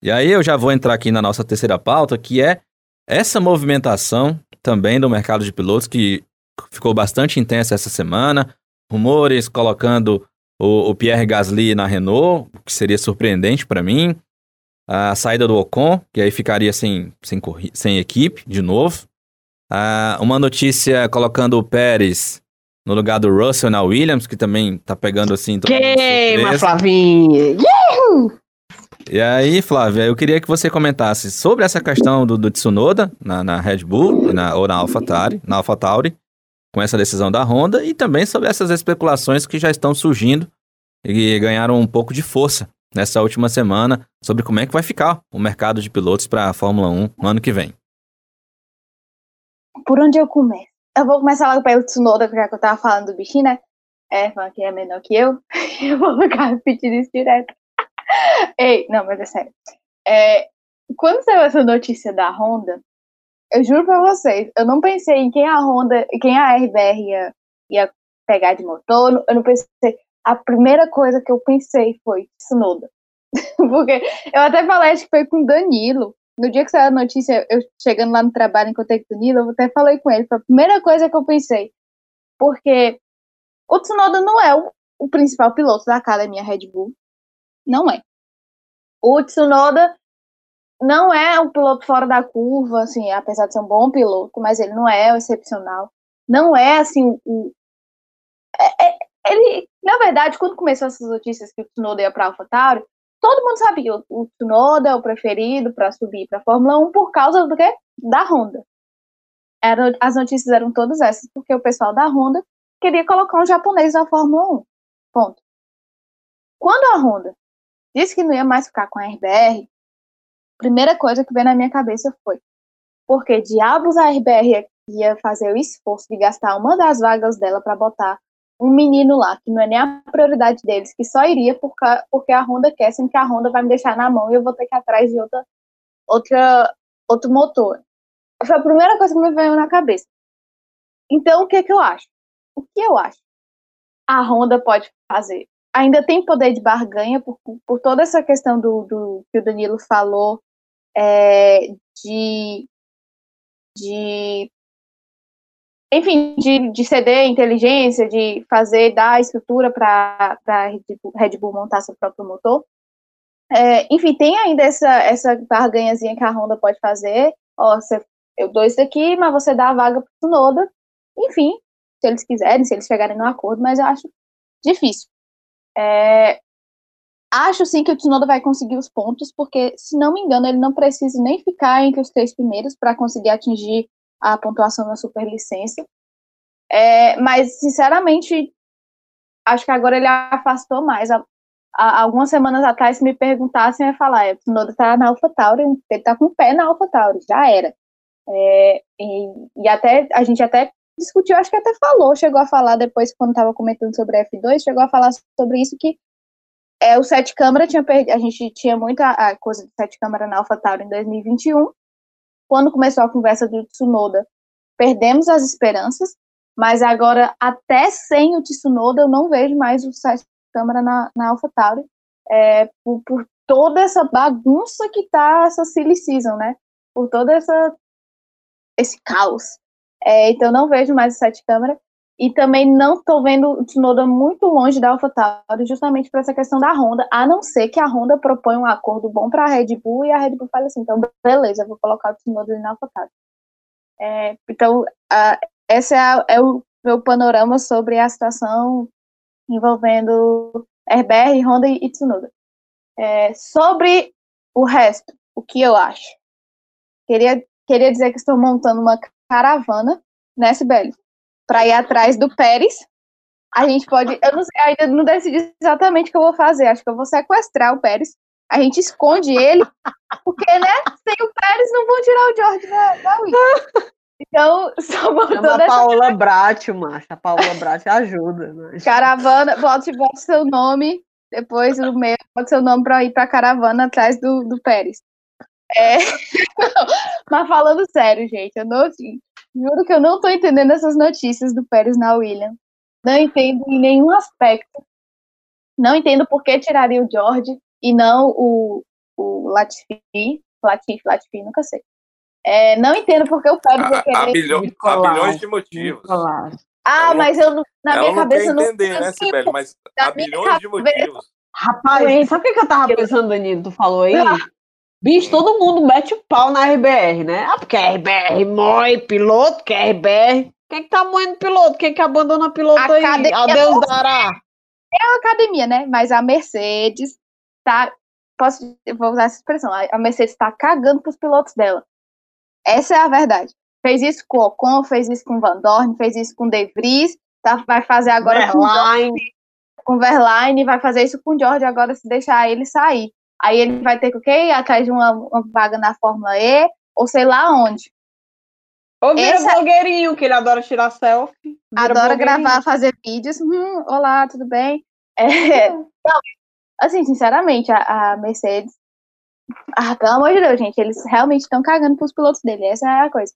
E aí eu já vou entrar aqui na nossa terceira pauta, que é essa movimentação também do mercado de pilotos que ficou bastante intensa essa semana. Rumores colocando o, o Pierre Gasly na Renault, o que seria surpreendente para mim. A saída do Ocon, que aí ficaria sem, sem, sem equipe de novo. Uma notícia colocando o Pérez no lugar do Russell na Williams, que também tá pegando assim. Queima, Flavinha! E aí, Flávia, eu queria que você comentasse sobre essa questão do, do Tsunoda na, na Red Bull na, ou na AlphaTauri, na AlphaTauri, com essa decisão da Honda, e também sobre essas especulações que já estão surgindo e ganharam um pouco de força nessa última semana sobre como é que vai ficar o mercado de pilotos para a Fórmula 1 no ano que vem. Por onde eu começo? Eu vou começar logo pelo Tsunoda, porque eu tava falando do bichinho, né? É, que é menor que eu. eu vou ficar repetindo isso direto. Ei, não, mas é sério. É, quando saiu essa notícia da Honda, eu juro pra vocês, eu não pensei em quem a Honda, quem a RBR ia, ia pegar de motor, eu não pensei. A primeira coisa que eu pensei foi Tsunoda. Porque eu até falei, acho que foi com Danilo. No dia que saiu a notícia, eu chegando lá no trabalho, encontrei com o Danilo, eu até falei com ele. Foi a primeira coisa que eu pensei. Porque o Tsunoda não é o, o principal piloto da academia Red Bull. Não é. O Tsunoda não é um piloto fora da curva, assim, apesar de ser um bom piloto, mas ele não é excepcional. Não é, assim, o... É, é, ele, na verdade, quando começou essas notícias que o Tsunoda ia para AlphaTauri, todo mundo sabia, o, o Tsunoda é o preferido para subir para a Fórmula 1 por causa do quê? Da Honda. Era, as notícias eram todas essas, porque o pessoal da Honda queria colocar um japonês na Fórmula 1. Ponto. Quando a Honda disse que não ia mais ficar com a RBR, primeira coisa que veio na minha cabeça foi: porque diabos a RBR ia fazer o esforço de gastar uma das vagas dela para botar um menino lá, que não é nem a prioridade deles, que só iria porque, porque a Honda quer, sendo que a Honda vai me deixar na mão e eu vou ter que ir atrás de outra, outra, outro motor. Foi a primeira coisa que me veio na cabeça. Então, o que, é que eu acho? O que eu acho? A Honda pode fazer ainda tem poder de barganha por, por toda essa questão do, do que o Danilo falou é, de, de enfim, de, de ceder inteligência, de fazer, dar estrutura para a Red Bull montar seu próprio motor. É, enfim, tem ainda essa, essa barganhazinha que a Honda pode fazer. Ó, você, eu dou isso aqui, mas você dá a vaga para o Tsunoda. Enfim, se eles quiserem, se eles chegarem no acordo, mas eu acho difícil. É, acho sim que o Tsunoda vai conseguir os pontos, porque, se não me engano, ele não precisa nem ficar entre os três primeiros para conseguir atingir a pontuação na superlicença. É, mas, sinceramente, acho que agora ele afastou mais. Algumas semanas atrás, se me perguntassem, eu ia falar: é, o Tsunoda tá na AlphaTauri, ele tá com o pé na AlphaTauri, já era. É, e, e, até a gente até discutiu, acho que até falou, chegou a falar depois, quando estava comentando sobre a F2, chegou a falar sobre isso que é, o sete câmara tinha perdido, a gente tinha muita a coisa de sete câmara na AlphaTauri em 2021. Quando começou a conversa do Tsunoda, perdemos as esperanças, Mas agora, até sem o Tsunoda, eu não vejo mais o sete câmera na, na AlphaTauri, é, por, por toda essa bagunça que tá essa silly season, né? Por toda essa esse caos. É, então não vejo mais o sete câmera e também não estou vendo o Tsunoda muito longe da AlphaTauri, justamente por essa questão da Honda, a não ser que a Honda proponha um acordo bom para a Red Bull e a Red Bull fale assim, então beleza, vou colocar o Tsunoda na AlphaTauri. É, então, esse é, é, o meu panorama sobre a situação envolvendo RBR, Honda e Tsunoda. É, sobre o resto, o que eu acho? Queria, queria dizer que estou montando uma caravana, né, Sibeli? Para ir atrás do Pérez. A gente pode. Eu não sei, ainda não decidi exatamente o que eu vou fazer. Acho que eu vou sequestrar o Pérez. A gente esconde ele, porque, né? Sem o Pérez não vão tirar o George da, da Então, só montando Chama a Paola essa... Brat, macho. A Paola Brat ajuda. Mas... Caravana, bote, bote seu nome, depois o meu, bote seu nome para ir para caravana atrás do, do Pérez. É... Mas falando sério, gente, eu não, juro que eu não tô entendendo essas notícias do Pérez na Williams. Não entendo em nenhum aspecto. Não entendo por que tiraria o George e não o, o Latifi. Latifi, Latifi, nunca sei. É, não entendo porque o Pérez ia querer... Há, milhões de motivos. Ah, ela mas eu na minha cabeça não entender, né, Sibeli? Mas há milhões de motivos. Rapaz, sabe o que eu tava pensando, Danilo? Tu falou aí? Bicho, todo mundo mete o pau na RBR, né? Ah, porque a RBR moe piloto, que a RBR. Quem que tá moendo piloto? Quem que abandona piloto a aí? Adeus dará. É a academia, né? Mas a Mercedes tá. Posso vou usar essa expressão. A Mercedes tá cagando pros pilotos dela. Essa é a verdade. Fez isso com o Ocon, fez isso com o Van Dorn, fez isso com o De Vries, tá, vai fazer agora Verline. com o Verline, vai fazer isso com o George agora se deixar ele sair. Aí ele vai ter que o quê? Ir atrás de uma, uma vaga na Fórmula E, ou sei lá onde. Ou vira Esse... É blogueirinho, que ele adora tirar selfie. Adora gravar, fazer vídeos. Hum, olá, tudo bem? É... Não, assim, sinceramente, a, a, Mercedes. Ah, pelo amor de Deus, gente, eles realmente estão cagando pros pilotos dele. Essa é a coisa.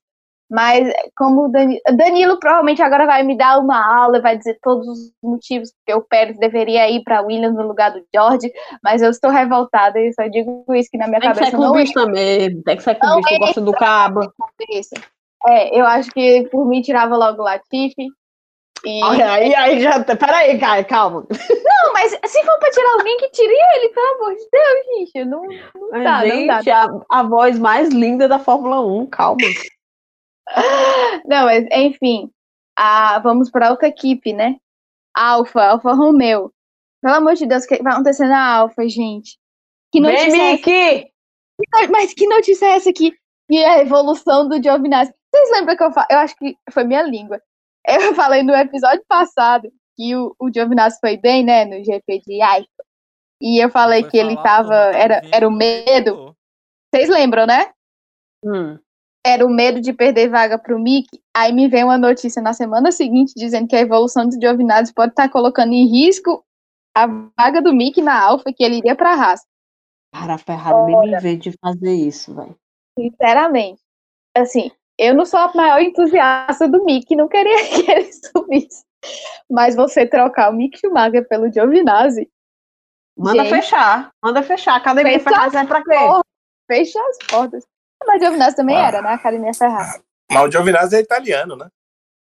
Mas como o Danilo, Danilo, provavelmente agora vai me dar uma aula, vai dizer todos os motivos que o Pérez deveria ir para Williams no lugar do George, mas eu estou revoltada e só digo isso que na minha tem cabeça que ser não é. também, tem que ser clubista, eu gosto do cabo. É, eu acho que por mim tirava logo o Latifi. E... Aí, aí já. Peraí, Caio, calma. Não, mas se for pra tirar alguém, que tire ele, pelo amor de Deus, gente. Não, não dá, gente, não dá. A, a voz mais linda da Fórmula 1, calma. Não, mas enfim, a, vamos para outra equipe, né? Alfa, Alfa Romeo. Pelo amor de Deus, o que vai acontecer na Alfa, gente? Que notícia Vem, é essa? Mas que notícia é essa aqui? E a evolução do Giovinazzi. Vocês lembram que eu falo? Eu acho que foi minha língua. Eu falei no episódio passado que o, o Giovinazzi foi bem, né? No GP de Aiko. E eu falei que ele tava. Era, era o medo. Vocês lembram, né? Hum era o medo de perder vaga para o Mick, aí me vem uma notícia na semana seguinte dizendo que a evolução do Giovinazzi pode estar tá colocando em risco a vaga do Mick na Alfa, que ele iria para a Haas. Cara, a Ferrari nem me vê de fazer isso, velho. Sinceramente. Assim, eu não sou a maior entusiasta do Mick, não queria que ele subisse. Mas você trocar o Mick Schumacher pelo Giovinazzi. Manda gente, fechar, manda fechar. A academia Ferrari é pra quê? Fecha as portas. Mas o Giovinazzi também ah. era, né? Academia Ferrari. Mas o Giovinazzi é italiano, né?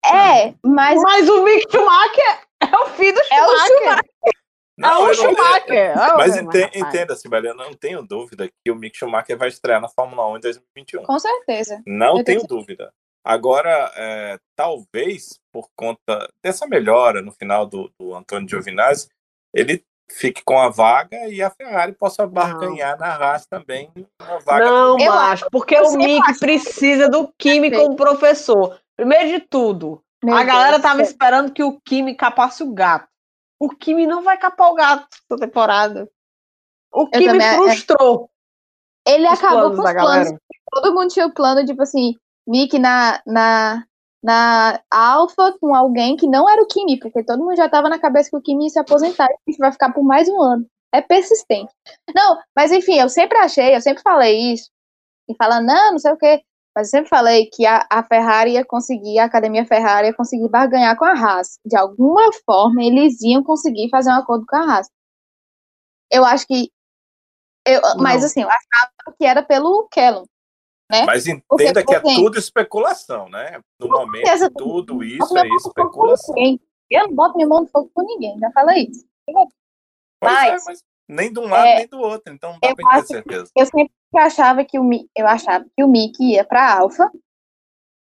É, mas. Mas o Mick Schumacher é o filho do Schumacher. É o Schumacher. Não, é o Schumacher. Não, mas entenda, entenda Sibeli, eu não tenho dúvida que o Mick Schumacher vai estrear na Fórmula 1 em 2021. Com certeza. Não eu tenho, tenho dúvida. Agora, é, talvez por conta dessa melhora no final do, do Antônio Giovinazzi, ele fique com a vaga e a Ferrari possa barganhar na Haas também uma vaga. Não, eu acho, porque o Mick precisa do Kimi como professor. Primeiro de tudo, Meu a Deus galera tava Deus. esperando que o Kimi capasse o gato. O Kimi não vai capar o gato essa temporada. O Kimi é. frustrou. Ele acabou com os planos. Todo mundo tinha o plano, tipo assim, Mick na, na, na Alfa com alguém que não era o Kimi, porque todo mundo já estava na cabeça que o Kimi ia se aposentar e vai ficar por mais um ano. É persistente. Não, mas enfim, eu sempre achei, eu sempre falei isso, e falando, não, não sei o quê. Mas eu sempre falei que a, a Ferrari ia conseguir, a Academia Ferrari ia conseguir barganhar com a Haas. De alguma forma, eles iam conseguir fazer um acordo com a Haas. Eu acho que. Eu, mas assim, eu achava que era pelo Kellum. Né? Mas entenda Porque, que é tudo especulação, né? No momento, certeza, tudo isso é especulação. Eu não boto minha mão no fogo com ninguém, já falei isso. Mas, é, mas nem de um lado é, nem do outro, então não dá pra ter certeza. Eu sempre achava que o eu achava que o Mickey ia para Alfa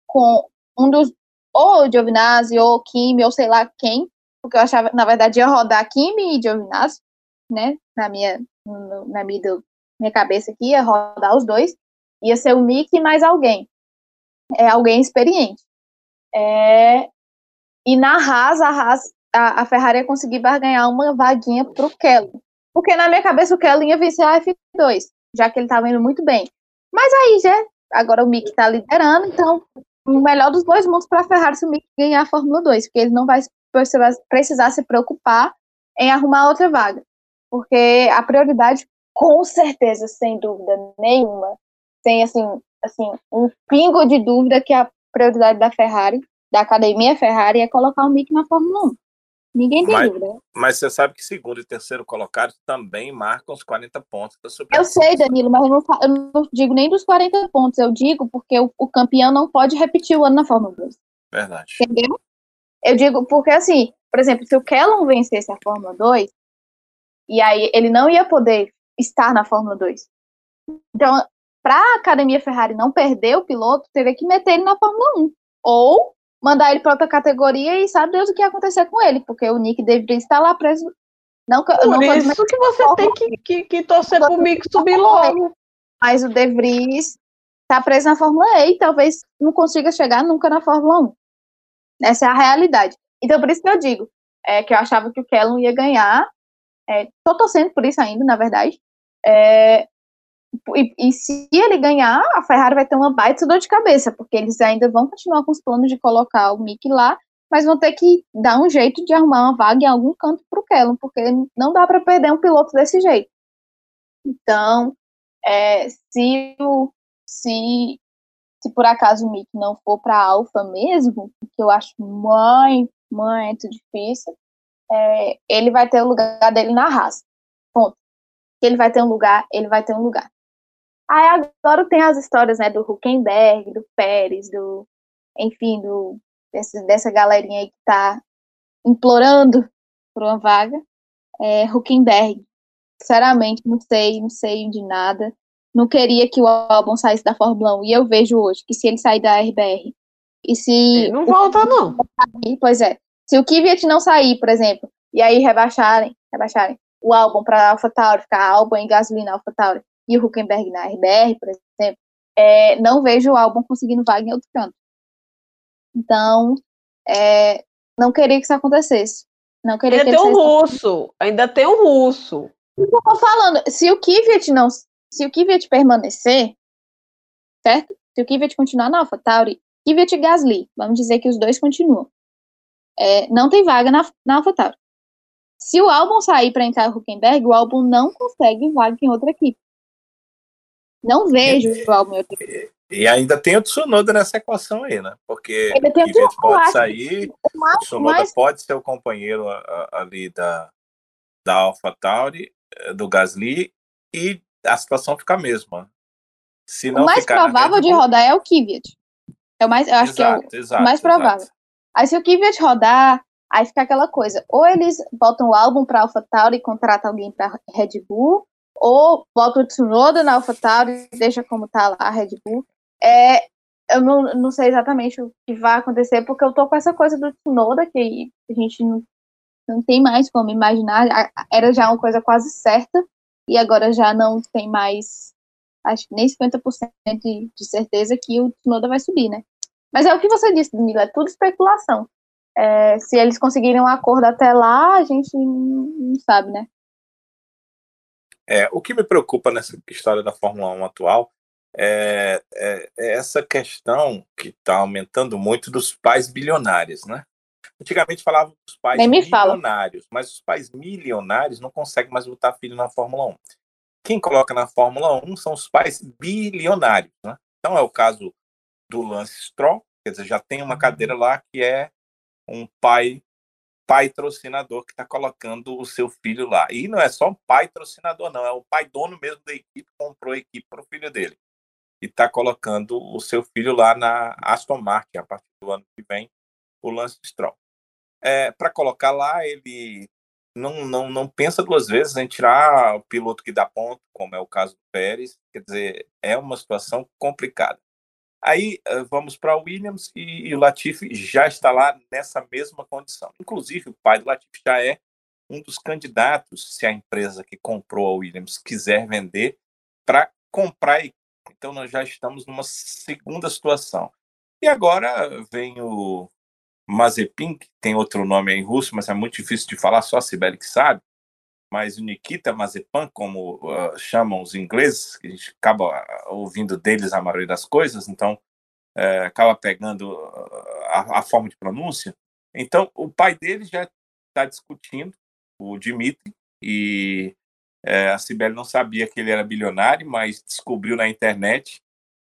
com um dos ou Giovinazzi ou Kimi ou sei lá quem, porque eu achava na verdade ia rodar Kimi e Giovinazzi, né? Na minha na minha, minha cabeça aqui ia rodar os dois, ia ser o Mickey mais alguém, é alguém experiente. É, e na Haas, a Haas, a, a Ferrari ia conseguir barganhar uma vaguinha pro Kelly. Porque na minha cabeça o Kelly ia vencer a F2 já que ele estava indo muito bem. Mas aí já, agora o Mick está liderando, então o melhor dos dois mundos para a Ferrari se o Mick ganhar a Fórmula 2, porque ele não vai precisar se preocupar em arrumar outra vaga. Porque a prioridade, com certeza, sem dúvida nenhuma, sem assim, assim, um pingo de dúvida que a prioridade da Ferrari, da academia Ferrari, é colocar o Mick na Fórmula 1. Ninguém tem mas, dúvida. Mas você sabe que segundo e terceiro colocados também marcam os 40 pontos da Eu sei, Danilo, mas eu não, eu não, digo nem dos 40 pontos, eu digo porque o, o, campeão não pode repetir o ano na Fórmula 2. Verdade. Entendeu? Eu digo porque, assim, por exemplo, se o Kellon vencesse a Fórmula 2, e aí ele não ia poder estar na Fórmula 2. Então, para a Academia Ferrari não perder o piloto, teria que meter ele na Fórmula 1. Ou mandar ele para outra categoria e sabe Deus o que ia acontecer com ele, porque o Nick deveria estar lá preso. Não, Por não isso que você tem que, que, que torcer pro Mick subir logo. Mas o De Vries tá preso na Fórmula E e talvez não consiga chegar nunca na Fórmula 1. Essa é a realidade. Então, por isso que eu digo é, que eu achava que o Kellum ia ganhar. É, tô torcendo por isso ainda, na verdade. É, e, e, se ele ganhar, a Ferrari vai ter uma baita dor de cabeça, porque eles ainda vão continuar com os planos de colocar o Mick lá, mas vão ter que dar um jeito de arrumar uma vaga em algum canto para o Kellum, porque não dá para perder um piloto desse jeito. Então, é, se, o, se, se por acaso o Mick não for para a Alfa mesmo, que eu acho muito, muito difícil, é, ele vai ter o lugar dele na raça. Ponto. Ele vai ter um lugar, ele vai ter um lugar. Aí agora tem as histórias, né, do Huckenberg, do Pérez, do, enfim, do, desse, dessa galerinha aí que tá implorando por uma vaga. É, Huckenberg, sinceramente, não sei, não sei de nada. Não queria que o álbum saísse da Fórmula 1. E eu vejo hoje que se ele sair da RBR e se. Ele não volta, não. Pois é. Se o Kvyat não sair, por exemplo, e aí rebaixarem, rebaixarem o álbum para AlphaTauri, ficar álbum em gasolina AlphaTauri, e o Huckenberg na RBR, por exemplo, é, não vejo o álbum conseguindo vaga em outro canto. Então, é, não queria que isso acontecesse. Não queria ainda que tem um russo, ainda tem um russo. Eu tô falando, se o Kvyat não, se o Kvyat permanecer, certo? Se o Kvyat continuar na AlphaTauri, Kvyat e Gasly, vamos dizer que os dois continuam. É, não tem vaga na, na AlphaTauri. Se o álbum sair para entrar o Huckenberg, o álbum não consegue vaga em outra equipe. Não vejo o álbum e, e ainda tem o Tsunoda nessa equação aí, né? Porque o Kvyat pode sair, o Tsunoda mais... pode ser o companheiro ali da, da AlphaTauri, eh, do Gasly, e a situação fica a mesma. Se não o mais provável de rodar é o Kvyat. É o mais, eu acho exato, que é o exato, mais provável. Exato. Aí se o Kvyat rodar, aí fica aquela coisa, ou eles botam o álbum para AlphaTauri e contratam alguém para Red Bull, ou bota o Tsunoda na AlphaTauri e deixa como tá lá a Red Bull. É, eu não, não sei exatamente o que vai acontecer, porque eu tô com essa coisa do Tsunoda, que a gente não, não tem mais como imaginar, era já uma coisa quase certa, e agora já não tem mais, acho que nem 50% de, de certeza que o Tsunoda vai subir, né? Mas é o que você disse, Mila, é tudo especulação. É, se eles conseguirem um acordo até lá, a gente não sabe, né? É, o que me preocupa nessa história da Fórmula 1 atual é, é, é essa questão que está aumentando muito dos pais bilionários, né? Antigamente falavam dos pais milionários, fala. mas os pais milionários não conseguem mais botar filho na Fórmula 1. Quem coloca na Fórmula 1 são os pais bilionários, né? Então é o caso do Lance Stroll, quer dizer, já tem uma cadeira lá que é um pai patrocinador que está colocando o seu filho lá. E não é só um patrocinador, não, é o pai dono mesmo da equipe, comprou a equipe para o filho dele. E está colocando o seu filho lá na Aston Martin, a partir do ano que vem, o Lance Stroll. É, para colocar lá, ele não, não, não pensa duas vezes em tirar o piloto que dá ponto, como é o caso do Pérez. Quer dizer, é uma situação complicada. Aí eh, vamos para Williams e, e, o Latifi já está lá nessa mesma condição. Inclusive, o pai do Latifi já é um dos candidatos, se a empresa que comprou a Williams quiser vender, para comprar. Então, nós já estamos numa segunda situação. E agora vem o Mazepin, que tem outro nome em russo, mas é muito difícil de falar, só a Sibeli que sabe. Mas o Nikita Mazepan, como uh, chamam os ingleses, que a gente acaba ah, ouvindo deles a maioria das coisas, então uh, acaba pegando a, a, forma de pronúncia. Então, o pai dele já está discutindo, o Dimitri, e uh, a Sibeli não sabia que ele era bilionário, mas descobriu na internet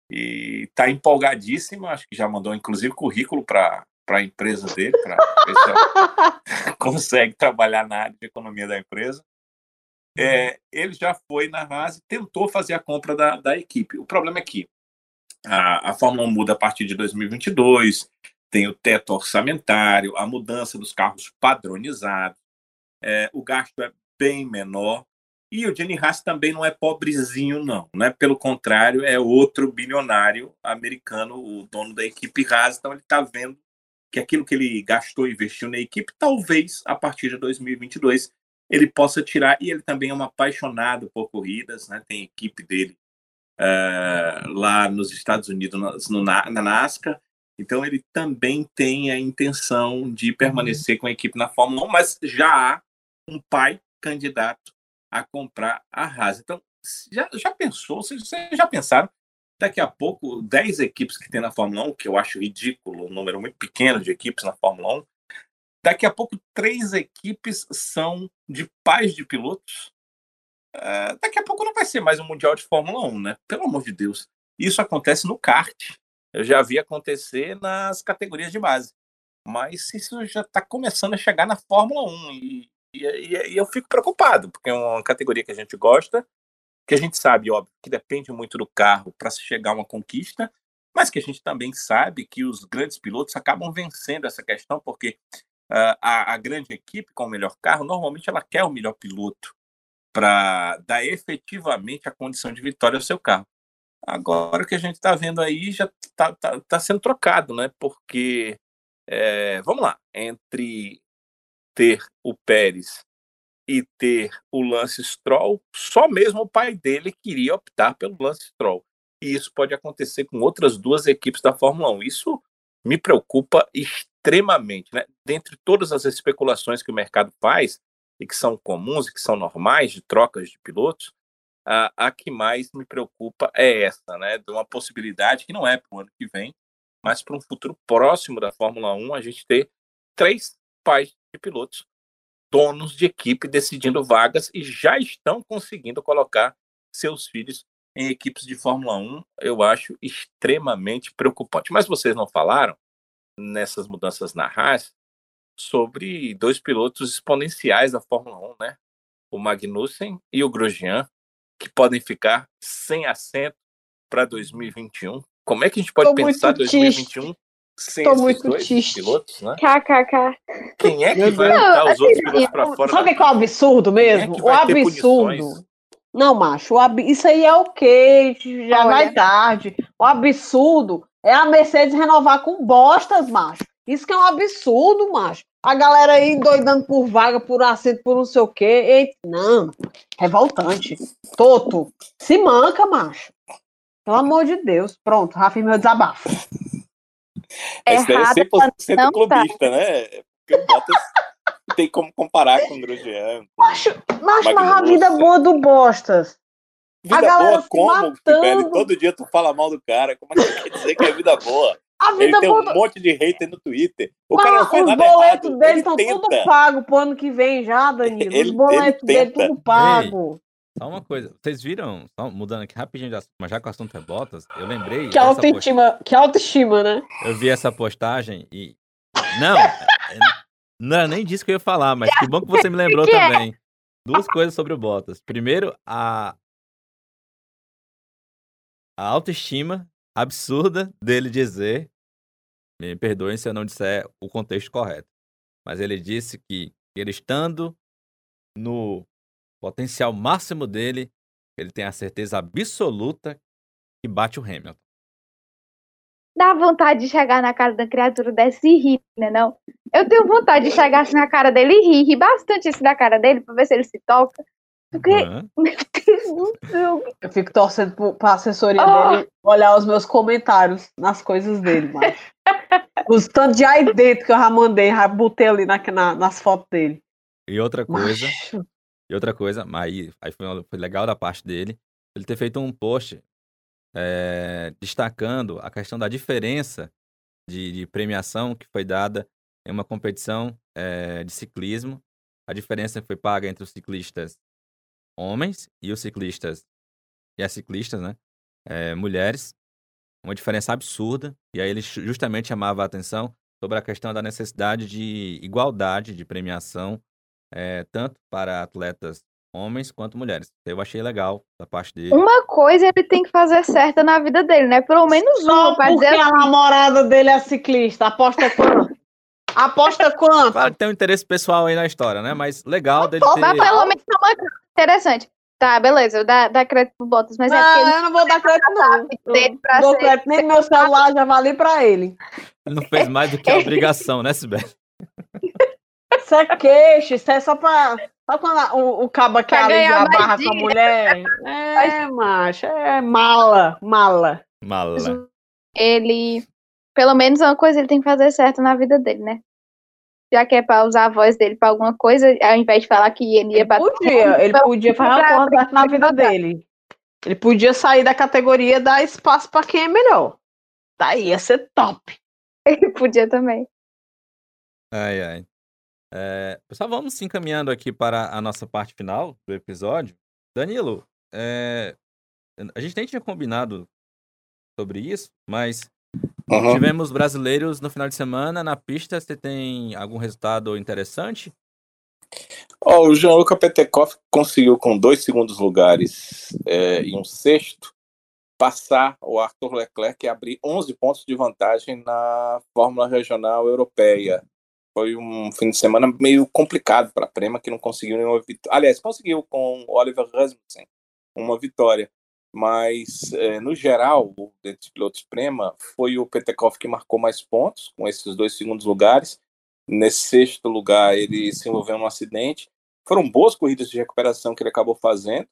e está empolgadíssima. Acho que já mandou, inclusive, currículo para para a empresa dele, para ver se consegue trabalhar na área de economia da empresa. É, ele já foi na Haas e tentou fazer a compra da, da equipe. O problema é que a, a Fórmula 1 muda a partir de 2022, tem o teto orçamentário, a mudança dos carros padronizados, é, o gasto é bem menor. E o Jenny Haas também não é pobrezinho, não. Né? Pelo contrário, é outro bilionário americano, o dono da equipe Haas. Então, ele está vendo que aquilo que ele gastou e investiu na equipe, talvez a partir de 2022 ele possa tirar. E ele também é um apaixonado por corridas, né? tem equipe dele uh, lá nos Estados Unidos, no, na, na NASCAR. Então ele também tem a intenção de permanecer com a equipe na Fórmula 1, mas já há um pai candidato a comprar a Haas. Então, já, já pensou, vocês já pensaram Daqui a pouco, 10 equipes que tem na Fórmula 1, que eu acho ridículo, um número muito pequeno de equipes na Fórmula 1. Daqui a pouco, três equipes são de pais de pilotos. Uh, daqui a pouco não vai ser mais um Mundial de Fórmula 1, né? Pelo amor de Deus. Isso acontece no kart. Eu já vi acontecer nas categorias de base. Mas isso já está começando a chegar na Fórmula 1. E, e, e, eu fico preocupado, porque é uma categoria que a gente gosta que a gente sabe, óbvio, que depende muito do carro para se chegar a uma conquista, mas que a gente também sabe que os grandes pilotos acabam vencendo essa questão, porque uh, a, a, grande equipe com o melhor carro, normalmente ela quer o melhor piloto para dar efetivamente a condição de vitória ao seu carro. Agora o que a gente está vendo aí já está tá, tá sendo trocado, né? Porque, é, vamos lá, entre ter o Pérez e ter o Lance Stroll, só mesmo o pai dele queria optar pelo Lance Stroll. E isso pode acontecer com outras duas equipes da Fórmula 1. Isso me preocupa extremamente. Né? Dentre todas as especulações que o mercado faz, e que são comuns e que são normais de trocas de pilotos, a, a que mais me preocupa é essa, né? De uma possibilidade que não é para o ano que vem, mas para um futuro próximo da Fórmula 1, a gente ter três pais de pilotos donos de equipe decidindo vagas e já estão conseguindo colocar seus filhos em equipes de Fórmula 1, eu acho extremamente preocupante. Mas vocês não falaram nessas mudanças na Haas sobre dois pilotos exponenciais da Fórmula 1, né? O Magnussen e o Grosjean, que podem ficar sem assento para 2021. Como é que a gente pode Tô pensar 2021 sem Tô muito triste. pilotos, né? KKK. Quem é que vai botar os outros pilotos pra fora? Sabe qual é o absurdo é mesmo? É o absurdo. Não, macho, ab... isso aí é o quê? Já Olha. vai tarde. O absurdo é a Mercedes renovar com bostas, macho. Isso que é um absurdo, macho. A galera aí doidando por vaga, por assento, por não sei o quê. Eita, não, revoltante. Toto, se manca, macho. Pelo amor de Deus. Pronto, Rafa, meu desabafo. É Esse daí é 100% tá. clubista, né? Porque o Bottas tem como comparar com o Grosjean. Macho, mas a vida boa do Bostas. Vida a galera boa como, Fibele? Todo dia tu fala mal do cara. Como é que quer dizer que é vida boa? A vida Ele tem boa... um monte de hater no Twitter. O mas cara não faz os nada boletos dele estão tudo pago pro ano que vem já, Danilo. Ele, os boletos dele tudo pago. Só uma coisa, vocês viram, só mudando aqui rapidinho de assunto, mas já que o assunto é Bottas, eu lembrei. Que autoestima, que autoestima, né? Eu vi essa postagem e. Não, é, não era nem disso que eu ia falar, mas que bom que você me lembrou Que é? também. Duas coisas sobre o Bottas. Primeiro, a. A autoestima absurda dele dizer. Me perdoem se eu não disser o contexto correto. Mas ele disse que ele estando no potencial máximo dele, ele tem a certeza absoluta que bate o Hamilton. Dá vontade de chegar na cara da criatura dessa e rir, né? Não? Eu tenho vontade de chegar assim na cara dele e rir, rir bastante assim na cara dele pra ver se ele se toca. Porque, Hã? meu Deus do céu. Eu fico torcendo pra assessoria Ah. dele olhar os meus comentários nas coisas dele, mas. Os tantos de aí dentro que eu já mandei, já botei ali na, na- nas fotos dele. E outra coisa, Macho. e outra coisa, mas aí, aí foi, foi legal da parte dele, ele ter feito um post eh, destacando a questão da diferença de, de premiação que foi dada em uma competição eh, de ciclismo. A diferença foi paga entre os ciclistas homens e os ciclistas e as ciclistas, né? eh, mulheres. Uma diferença absurda. E aí ele ju- justamente chamava a atenção sobre a questão da necessidade de igualdade de premiação, eh, tanto para atletas homens quanto mulheres. Eu achei legal da parte dele. Uma coisa ele tem que fazer certa na vida dele, né? Pelo menos Só uma, pra porque dizer a namorada dele é ciclista. Aposta quanto? Aposta quanto? Claro que tem um interesse pessoal aí na história, né? Mas legal dele Mas ter. pelo menos é uma interessante. Tá, beleza, eu dá, dá crédito pro Bottas, mas é porque Não, eu não vou dar crédito, não. dele pra Não dou ser- crédito nem no meu celular, já vali pra ele. Ele não fez mais do que a obrigação, né, Sibeli? Isso é queixo, isso é só pra. Só quando a- o, o cabo quer aliviar a barra com a dinheiro. mulher. É, macho, é mala, mala. Mala. ele, pelo menos uma coisa ele tem que fazer certo na vida dele, né? Já que é pra usar a voz dele pra alguma coisa, ao invés de falar que ele ia Ele bater. podia, ele podia fazer uma porra dessa na vida dele. Ele podia sair da categoria e dar espaço pra quem é melhor. Daí ia ser top. Ele podia também. Ai, ai. É, pessoal, vamos se encaminhando aqui para a nossa parte final do episódio. Danilo, é, a gente nem tinha combinado sobre isso, mas Uhum. tivemos brasileiros no final de semana na pista. Você tem algum resultado interessante? Ó, o Jean-Luca Petekoff conseguiu, com dois segundos lugares é, e um sexto, passar o Arthur Leclerc e abrir 11 pontos de vantagem na Fórmula Regional Europeia. Foi um fim de semana meio complicado para a Prema, que não conseguiu nenhuma vitória. Aliás, conseguiu com o Oliver Rasmussen uma vitória. Mas, é, no geral, o- dentre os pilotos Prema, foi o Petekoff que marcou mais pontos, com esses dois segundos lugares. Nesse sexto lugar, ele se envolveu num acidente. Foram boas corridas de recuperação que ele acabou fazendo.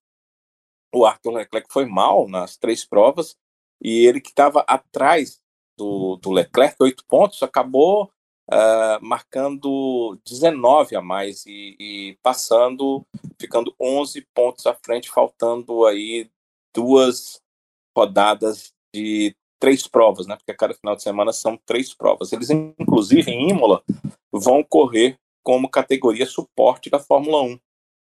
O Arthur Leclerc foi mal nas três provas. E ele que estava atrás do, do Leclerc, oito pontos, acabou ah, marcando 19 a mais e, e passando, ficando 11 pontos à frente, faltando aí duas rodadas de três provas, né? Porque a cada final de semana são três provas. Eles, inclusive, em Imola, vão correr como categoria suporte da Fórmula 1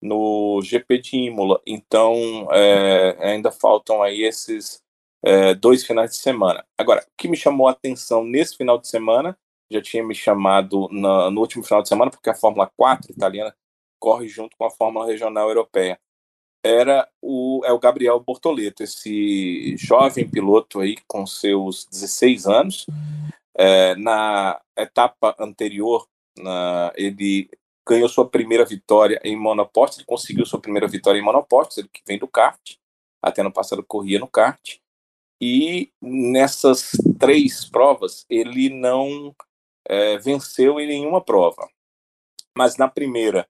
no GP de Imola. Então, é, ainda faltam aí esses é, dois finais de semana. Agora, o que me chamou a atenção nesse final de semana, já tinha me chamado na- no último final de semana, porque a Fórmula 4 italiana corre junto com a Fórmula Regional Europeia era o, é o Gabriel Bortoleto, esse jovem piloto aí com seus 16 anos. É, na etapa anterior, na, ele ganhou sua primeira vitória em monopostos, ele conseguiu sua primeira vitória em monopostos, ele que vem do kart, até no passado corria no kart, e nessas três provas ele não é, venceu em nenhuma prova. Mas na primeira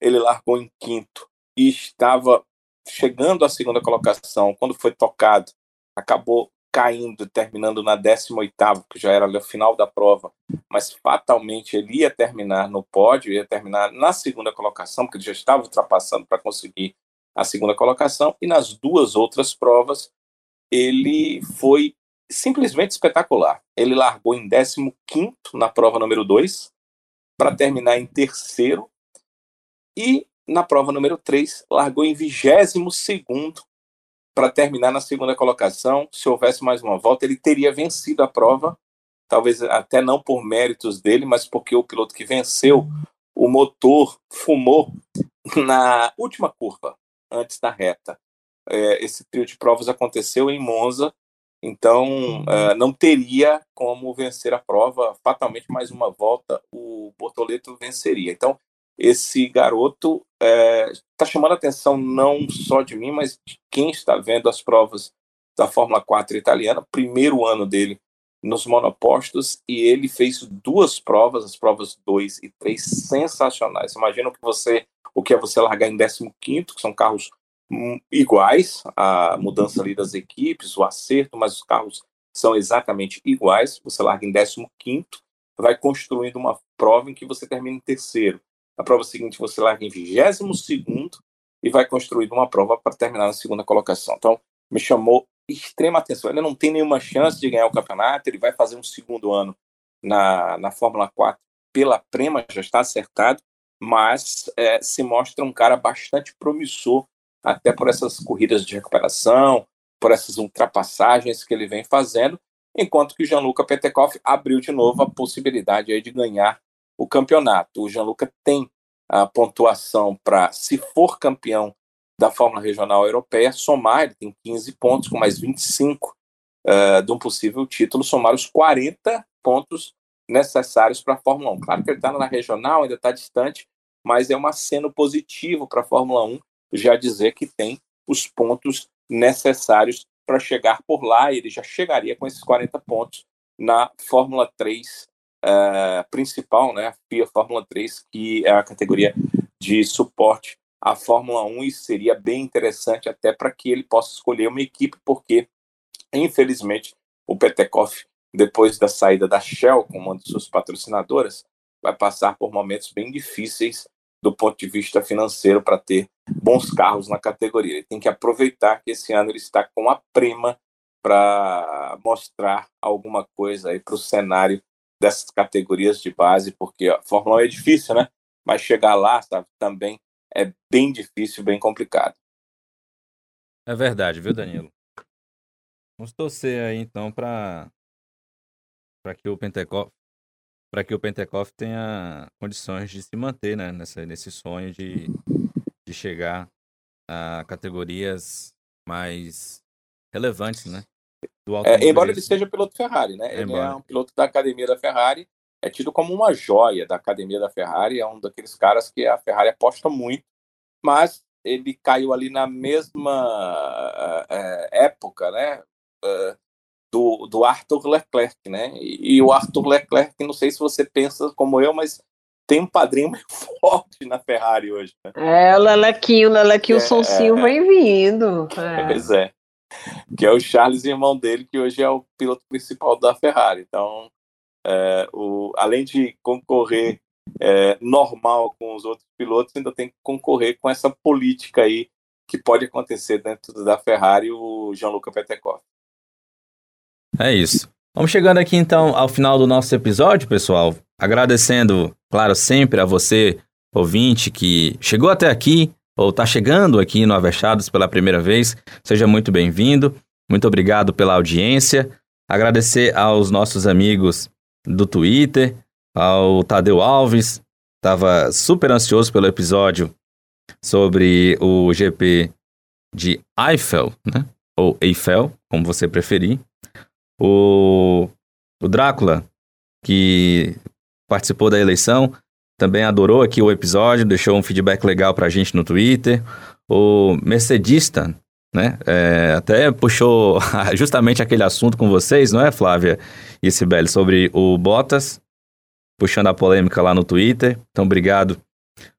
ele largou em quinto e estava chegando à segunda colocação, quando foi tocado, acabou caindo, terminando na 18ª, que já era o final da prova, mas fatalmente ele ia terminar no pódio, ia terminar na segunda colocação, porque ele já estava ultrapassando para conseguir a segunda colocação, e nas duas outras provas ele foi simplesmente espetacular. Ele largou em 15º na prova número 2, para terminar em terceiro, e na prova número 3, largou em 22 segundo para terminar na segunda colocação. Se houvesse mais uma volta, ele teria vencido a prova, talvez até não por méritos dele, mas porque o piloto que venceu, o motor fumou na última curva, antes da reta. É, esse trio de provas aconteceu em Monza, então uh, não teria como vencer a prova. Fatalmente, mais uma volta, o Bortoleto venceria. Então, esse garoto está é, chamando a atenção não só de mim, mas de quem está vendo as provas da Fórmula 4 italiana, primeiro ano dele nos monopostos, e ele fez duas provas, as provas 2 e 3, sensacionais. Imagina que você, o que é você largar em 15 que são carros hum, iguais, a mudança ali das equipes, o acerto, mas os carros são exatamente iguais. Você larga em 15 vai construindo uma prova em que você termina em terceiro. Na prova seguinte, você larga em 22 segundo e vai construir uma prova para terminar na segunda colocação. Então, me chamou extrema atenção. Ele não tem nenhuma chance de ganhar o campeonato, ele vai fazer um segundo ano na, na Fórmula 4 pela Prema, já está acertado, mas é, se mostra um cara bastante promissor, até por essas corridas de recuperação, por essas ultrapassagens que ele vem fazendo, enquanto que o Gianluca Petekoff abriu de novo a possibilidade aí de ganhar o campeonato. O Gianluca tem a pontuação para, se for campeão da Fórmula Regional Europeia, somar, ele tem 15 pontos, com mais 25 uh, eh, de um possível título, somar os 40 pontos necessários para a Fórmula 1. Claro que ele está na regional, ainda está distante, mas é um aceno positivo para a Fórmula 1 já dizer que tem os pontos necessários para chegar por lá, e ele já chegaria com esses 40 pontos na Fórmula 3 uh, principal, né, a FIA Fórmula 3, que é a categoria de suporte à Fórmula 1 e seria bem interessante até para que ele possa escolher uma equipe, porque infelizmente o Petekoff, depois da saída da Shell como uma de suas patrocinadoras, vai passar por momentos bem difíceis do ponto de vista financeiro para ter bons carros na categoria. Ele tem que aproveitar que esse ano ele está com a prima para mostrar alguma coisa aí para o cenário dessas categorias de base, porque a Fórmula 1 é difícil, né? Mas chegar lá, sabe, também é bem difícil, bem complicado. É verdade, viu, Danilo? Vamos torcer aí então para para que o Pentecost para que o Pentecost tenha condições de se manter, né, nessa, nesse sonho de, de chegar a categorias mais relevantes, né? É, embora ele seja piloto Ferrari, né? Ele embora. é um piloto da academia da Ferrari, é tido como uma joia da academia da Ferrari, é um daqueles caras que a Ferrari aposta muito, mas ele caiu ali na mesma uh, época, né? Uh, do, do Arthur Leclerc, né? E, e, o Arthur Leclerc, não sei se você pensa como eu, mas tem um padrinho muito forte na Ferrari hoje. Né? É, o Lelequinho, o Lelequinho, é, o Sonsinho é, vem vindo. É. Pois é que é o Charles, irmão dele, que hoje é o piloto principal da Ferrari. Então, é, o, além de concorrer é, normal com os outros pilotos, ainda tem que concorrer com essa política aí que pode acontecer dentro da Ferrari, o Jean-Luc Petekoff. É isso. Vamos chegando aqui então ao final do nosso episódio, pessoal. Agradecendo, claro, sempre a você, ouvinte, que chegou até aqui, ou está chegando aqui no Avechados pela primeira vez, seja muito bem-vindo. Muito obrigado pela audiência. Agradecer aos nossos amigos do Twitter, ao Tadeu Alves, estava super ansioso pelo episódio sobre o GP de Eiffel, né? Ou Eiffel, como você preferir. O, o Drácula, que participou da eleição, também adorou aqui o episódio, deixou um feedback legal pra gente no Twitter. O Mercedista, né? É, até puxou justamente aquele assunto com vocês, não é, Flávia e Sibeli, sobre o Bottas, puxando a polêmica lá no Twitter. Então, obrigado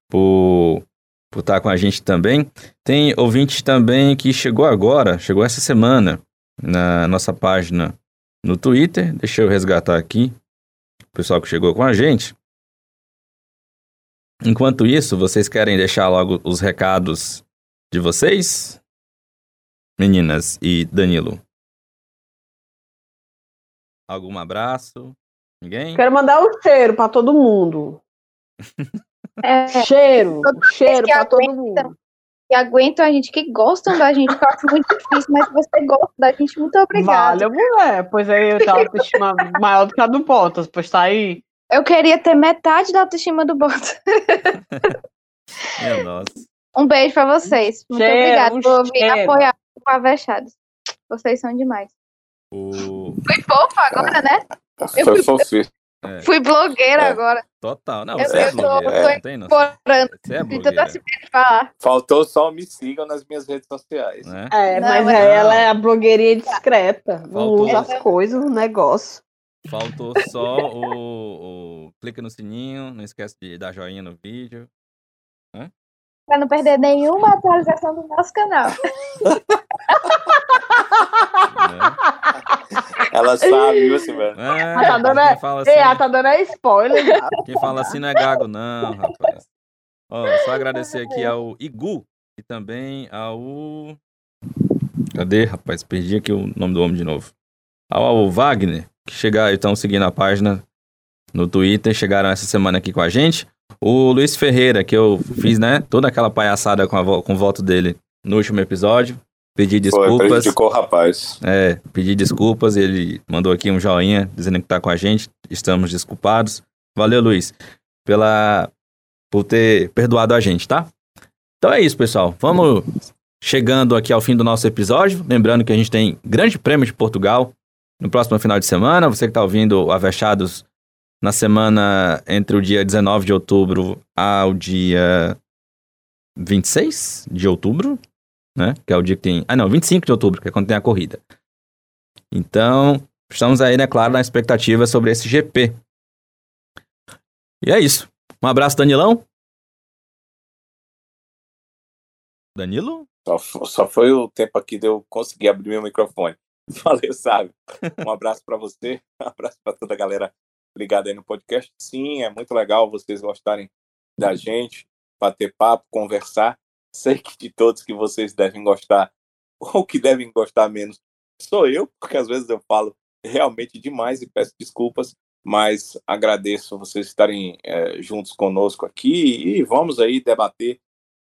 por, por estar com a gente também. Tem ouvinte também que chegou agora, chegou essa semana na nossa página no Twitter. Deixa eu resgatar aqui o pessoal que chegou com a gente. Enquanto isso, vocês querem deixar logo os recados de vocês? Meninas e Danilo. Algum abraço? Ninguém? Quero mandar um cheiro para todo mundo. É, Cheiro, cheiro pra todo mundo. que aguentam a gente, que gostam da gente, que eu acho muito difícil, mas se você gosta da gente, muito obrigada. Vale, mulher. Pois aí eu tenho autoestima maior do que a do Bottas, pois tá aí. Eu queria ter metade da autoestima do Bottas. Minha nossa. Um beijo pra vocês. Muito Cheiro, obrigada um por vir cheiro. apoiar o Avechados. Vocês são demais. O... Fui fofa agora, né? Eu fui- fofinho. Fui blogueira É. agora. Total. Não, Eu- você é eu tô- blogueira. eu tô Não tem noção. Explorando. Você é blogueira. Faltou só me sigam nas minhas redes sociais. Né? É, Não, mas é- aí ela é a blogueirinha discreta. Não Faltou. usa as coisas, o negócio. Faltou só o, o. Clica no sininho, não esquece de dar joinha no vídeo. Pra não perder nenhuma atualização do nosso canal. Né? Ela sabe, viu, Silvana? É, tá dando- quem fala assim, Ei, ela tá dando é spoiler. já. quem fala assim não é gago, não, rapaz. Ó, só agradecer aqui ao Igu e também ao. Cadê, rapaz? Perdi aqui o nome do homem de novo. Ao, ao Wagner, que chegaram, estão seguindo a página no Twitter, chegaram essa semana aqui com a gente. O Luiz Ferreira, que eu fiz, né, toda aquela palhaçada com, a, com o voto dele no último episódio. Pedi Foi, desculpas. prejudicou o rapaz. É, pedi desculpas, ele mandou aqui um joinha dizendo que tá com a gente, estamos desculpados. Valeu, Luiz, pela por ter perdoado a gente, tá? Então é isso, pessoal. Vamos chegando aqui ao fim do nosso episódio, lembrando que a gente tem Grande Prêmio de Portugal no próximo final de semana. Você que tá ouvindo Avechados na semana entre o dia 19 de outubro ao dia 26 de outubro, né? Que é o dia que tem. Ah, não, 25 de outubro, que é quando tem a corrida. Então, estamos aí, né, claro, na expectativa sobre esse GP. E é isso. Um abraço, Danilão. Danilo? Só, só foi o tempo aqui de eu conseguir abrir meu microfone. Valeu, sabe? Um abraço para você, um abraço para toda a galera ligada aí no podcast. Sim, é muito legal vocês gostarem da gente, bater papo, conversar. Sei que de todos que vocês devem gostar, ou que devem gostar menos, sou eu, porque às vezes eu falo realmente demais e peço desculpas, mas agradeço vocês estarem eh, juntos conosco aqui e vamos aí debater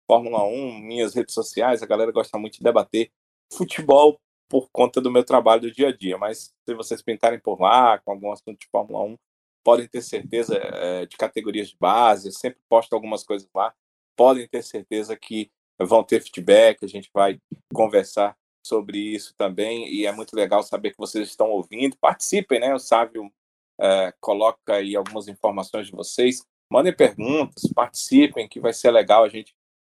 Fórmula 1, minhas redes sociais, a galera gosta muito de debater futebol por conta do meu trabalho do dia a dia, mas se vocês pintarem por lá com algum assunto de Fórmula 1, podem ter certeza eh, de categorias de base, eu sempre posto algumas coisas lá, podem ter certeza que vão ter feedback, a gente vai conversar sobre isso também, e é muito legal saber que vocês estão ouvindo, participem, né, o Sávio eh, coloca aí algumas informações de vocês, mandem perguntas, participem, que vai ser legal, a gente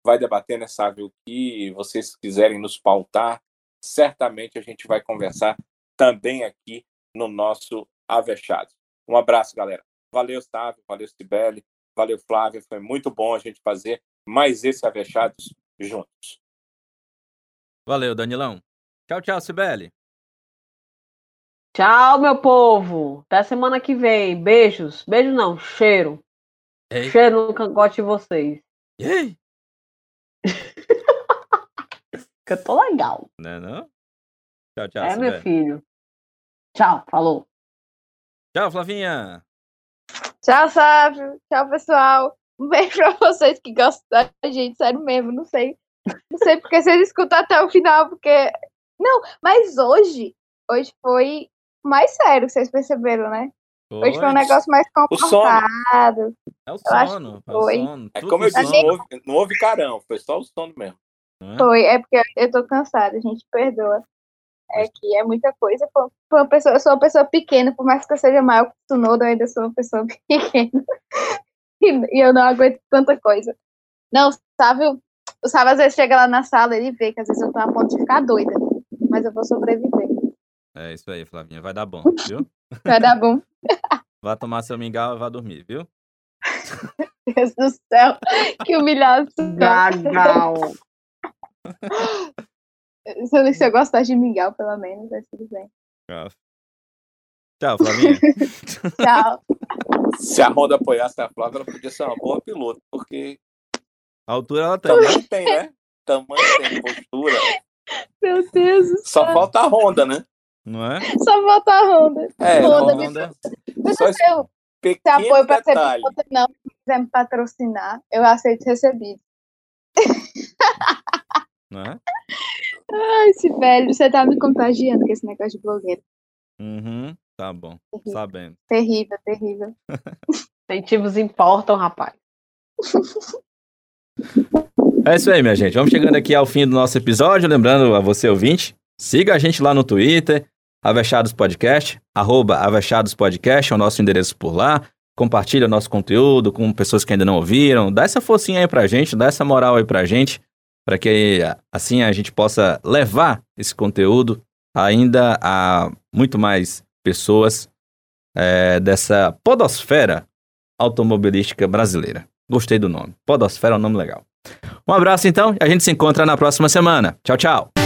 vai debater, né, Sávio, o que vocês quiserem nos pautar, certamente a gente vai conversar também aqui no nosso Avechado. Um abraço, galera. Valeu, Sávio, valeu, Sibeli, valeu, Flávia, foi muito bom a gente fazer mais esse Avechados juntos. Valeu, Danilão. Tchau, tchau, Sibeli. Tchau, meu povo. Até semana que vem. Beijos. Beijo não, cheiro. Ei. Cheiro no cangote de vocês. Ei. Que eu tô legal. Né, não? Tchau, tchau, é, meu filho. Tchau, falou. Tchau, Flavinha. Tchau, Sávio. Tchau, pessoal. Um beijo pra vocês que gostam da gente, sério mesmo. Não sei. Não sei porque vocês escutam até o final, porque. Não, mas hoje. Hoje foi mais sério, vocês perceberam, né? Hoje foi um negócio mais O sono. comportado. É o Eu acho sono. É o foi. sono. É como eu disse, não houve, não houve carão, foi só o sono mesmo. Não é? Foi, é porque eu tô cansada, gente, perdoa. É que é muita coisa. Uma pessoa, eu sou uma pessoa pequena, por mais que eu seja maior que o Tsunoda, eu ainda sou uma pessoa pequena. E, e eu não aguento tanta coisa. Não, sabe, o Sábio às vezes chega lá na sala e ele vê que às vezes eu tô a ponto de ficar doida. Mas eu vou sobreviver. É isso aí, Flavinha. Vai dar bom, viu? Vai dar bom. Vá tomar seu mingau e vá dormir, viu? Deus do céu. Que humilhação. Gagal. Se eu, se eu gostar de mingau, pelo menos, vai tudo bem. Tchau. Tchau, Flavinha. Tchau. Se a Honda apoiasse a Flávia, ela podia ser uma boa piloto, porque A altura ela tem. tamanho tem, né? Tamanho tem, postura. Meu Deus. do Só céu. falta a Honda, né? Não é? Só falta a Honda. É, Honda Honda, me- Não só se eu pequeno se apoio pra ser detalhe. pilota, não. quiser me patrocinar, eu aceito recebido. Não é? Ai, esse velho, você tá me contagiando com esse negócio de blogueiro. Uhum, tá bom, Terrível. sabendo. Terrível, terrível. Incentivos importam, rapaz. É isso aí, minha gente. Vamos chegando aqui ao fim do nosso episódio. Lembrando a você, ouvinte, siga a gente lá no Twitter, Avechados Podcast, arroba Avechados Podcast, é o nosso endereço por lá. Compartilha o nosso conteúdo com pessoas que ainda não ouviram. Dá essa forcinha aí pra gente, dá essa moral aí pra gente, para que assim a gente possa levar esse conteúdo ainda a muito mais pessoas é, dessa podosfera automobilística brasileira. Gostei do nome. Podosfera é um nome legal. Um abraço então e a gente se encontra na próxima semana. Tchau, tchau.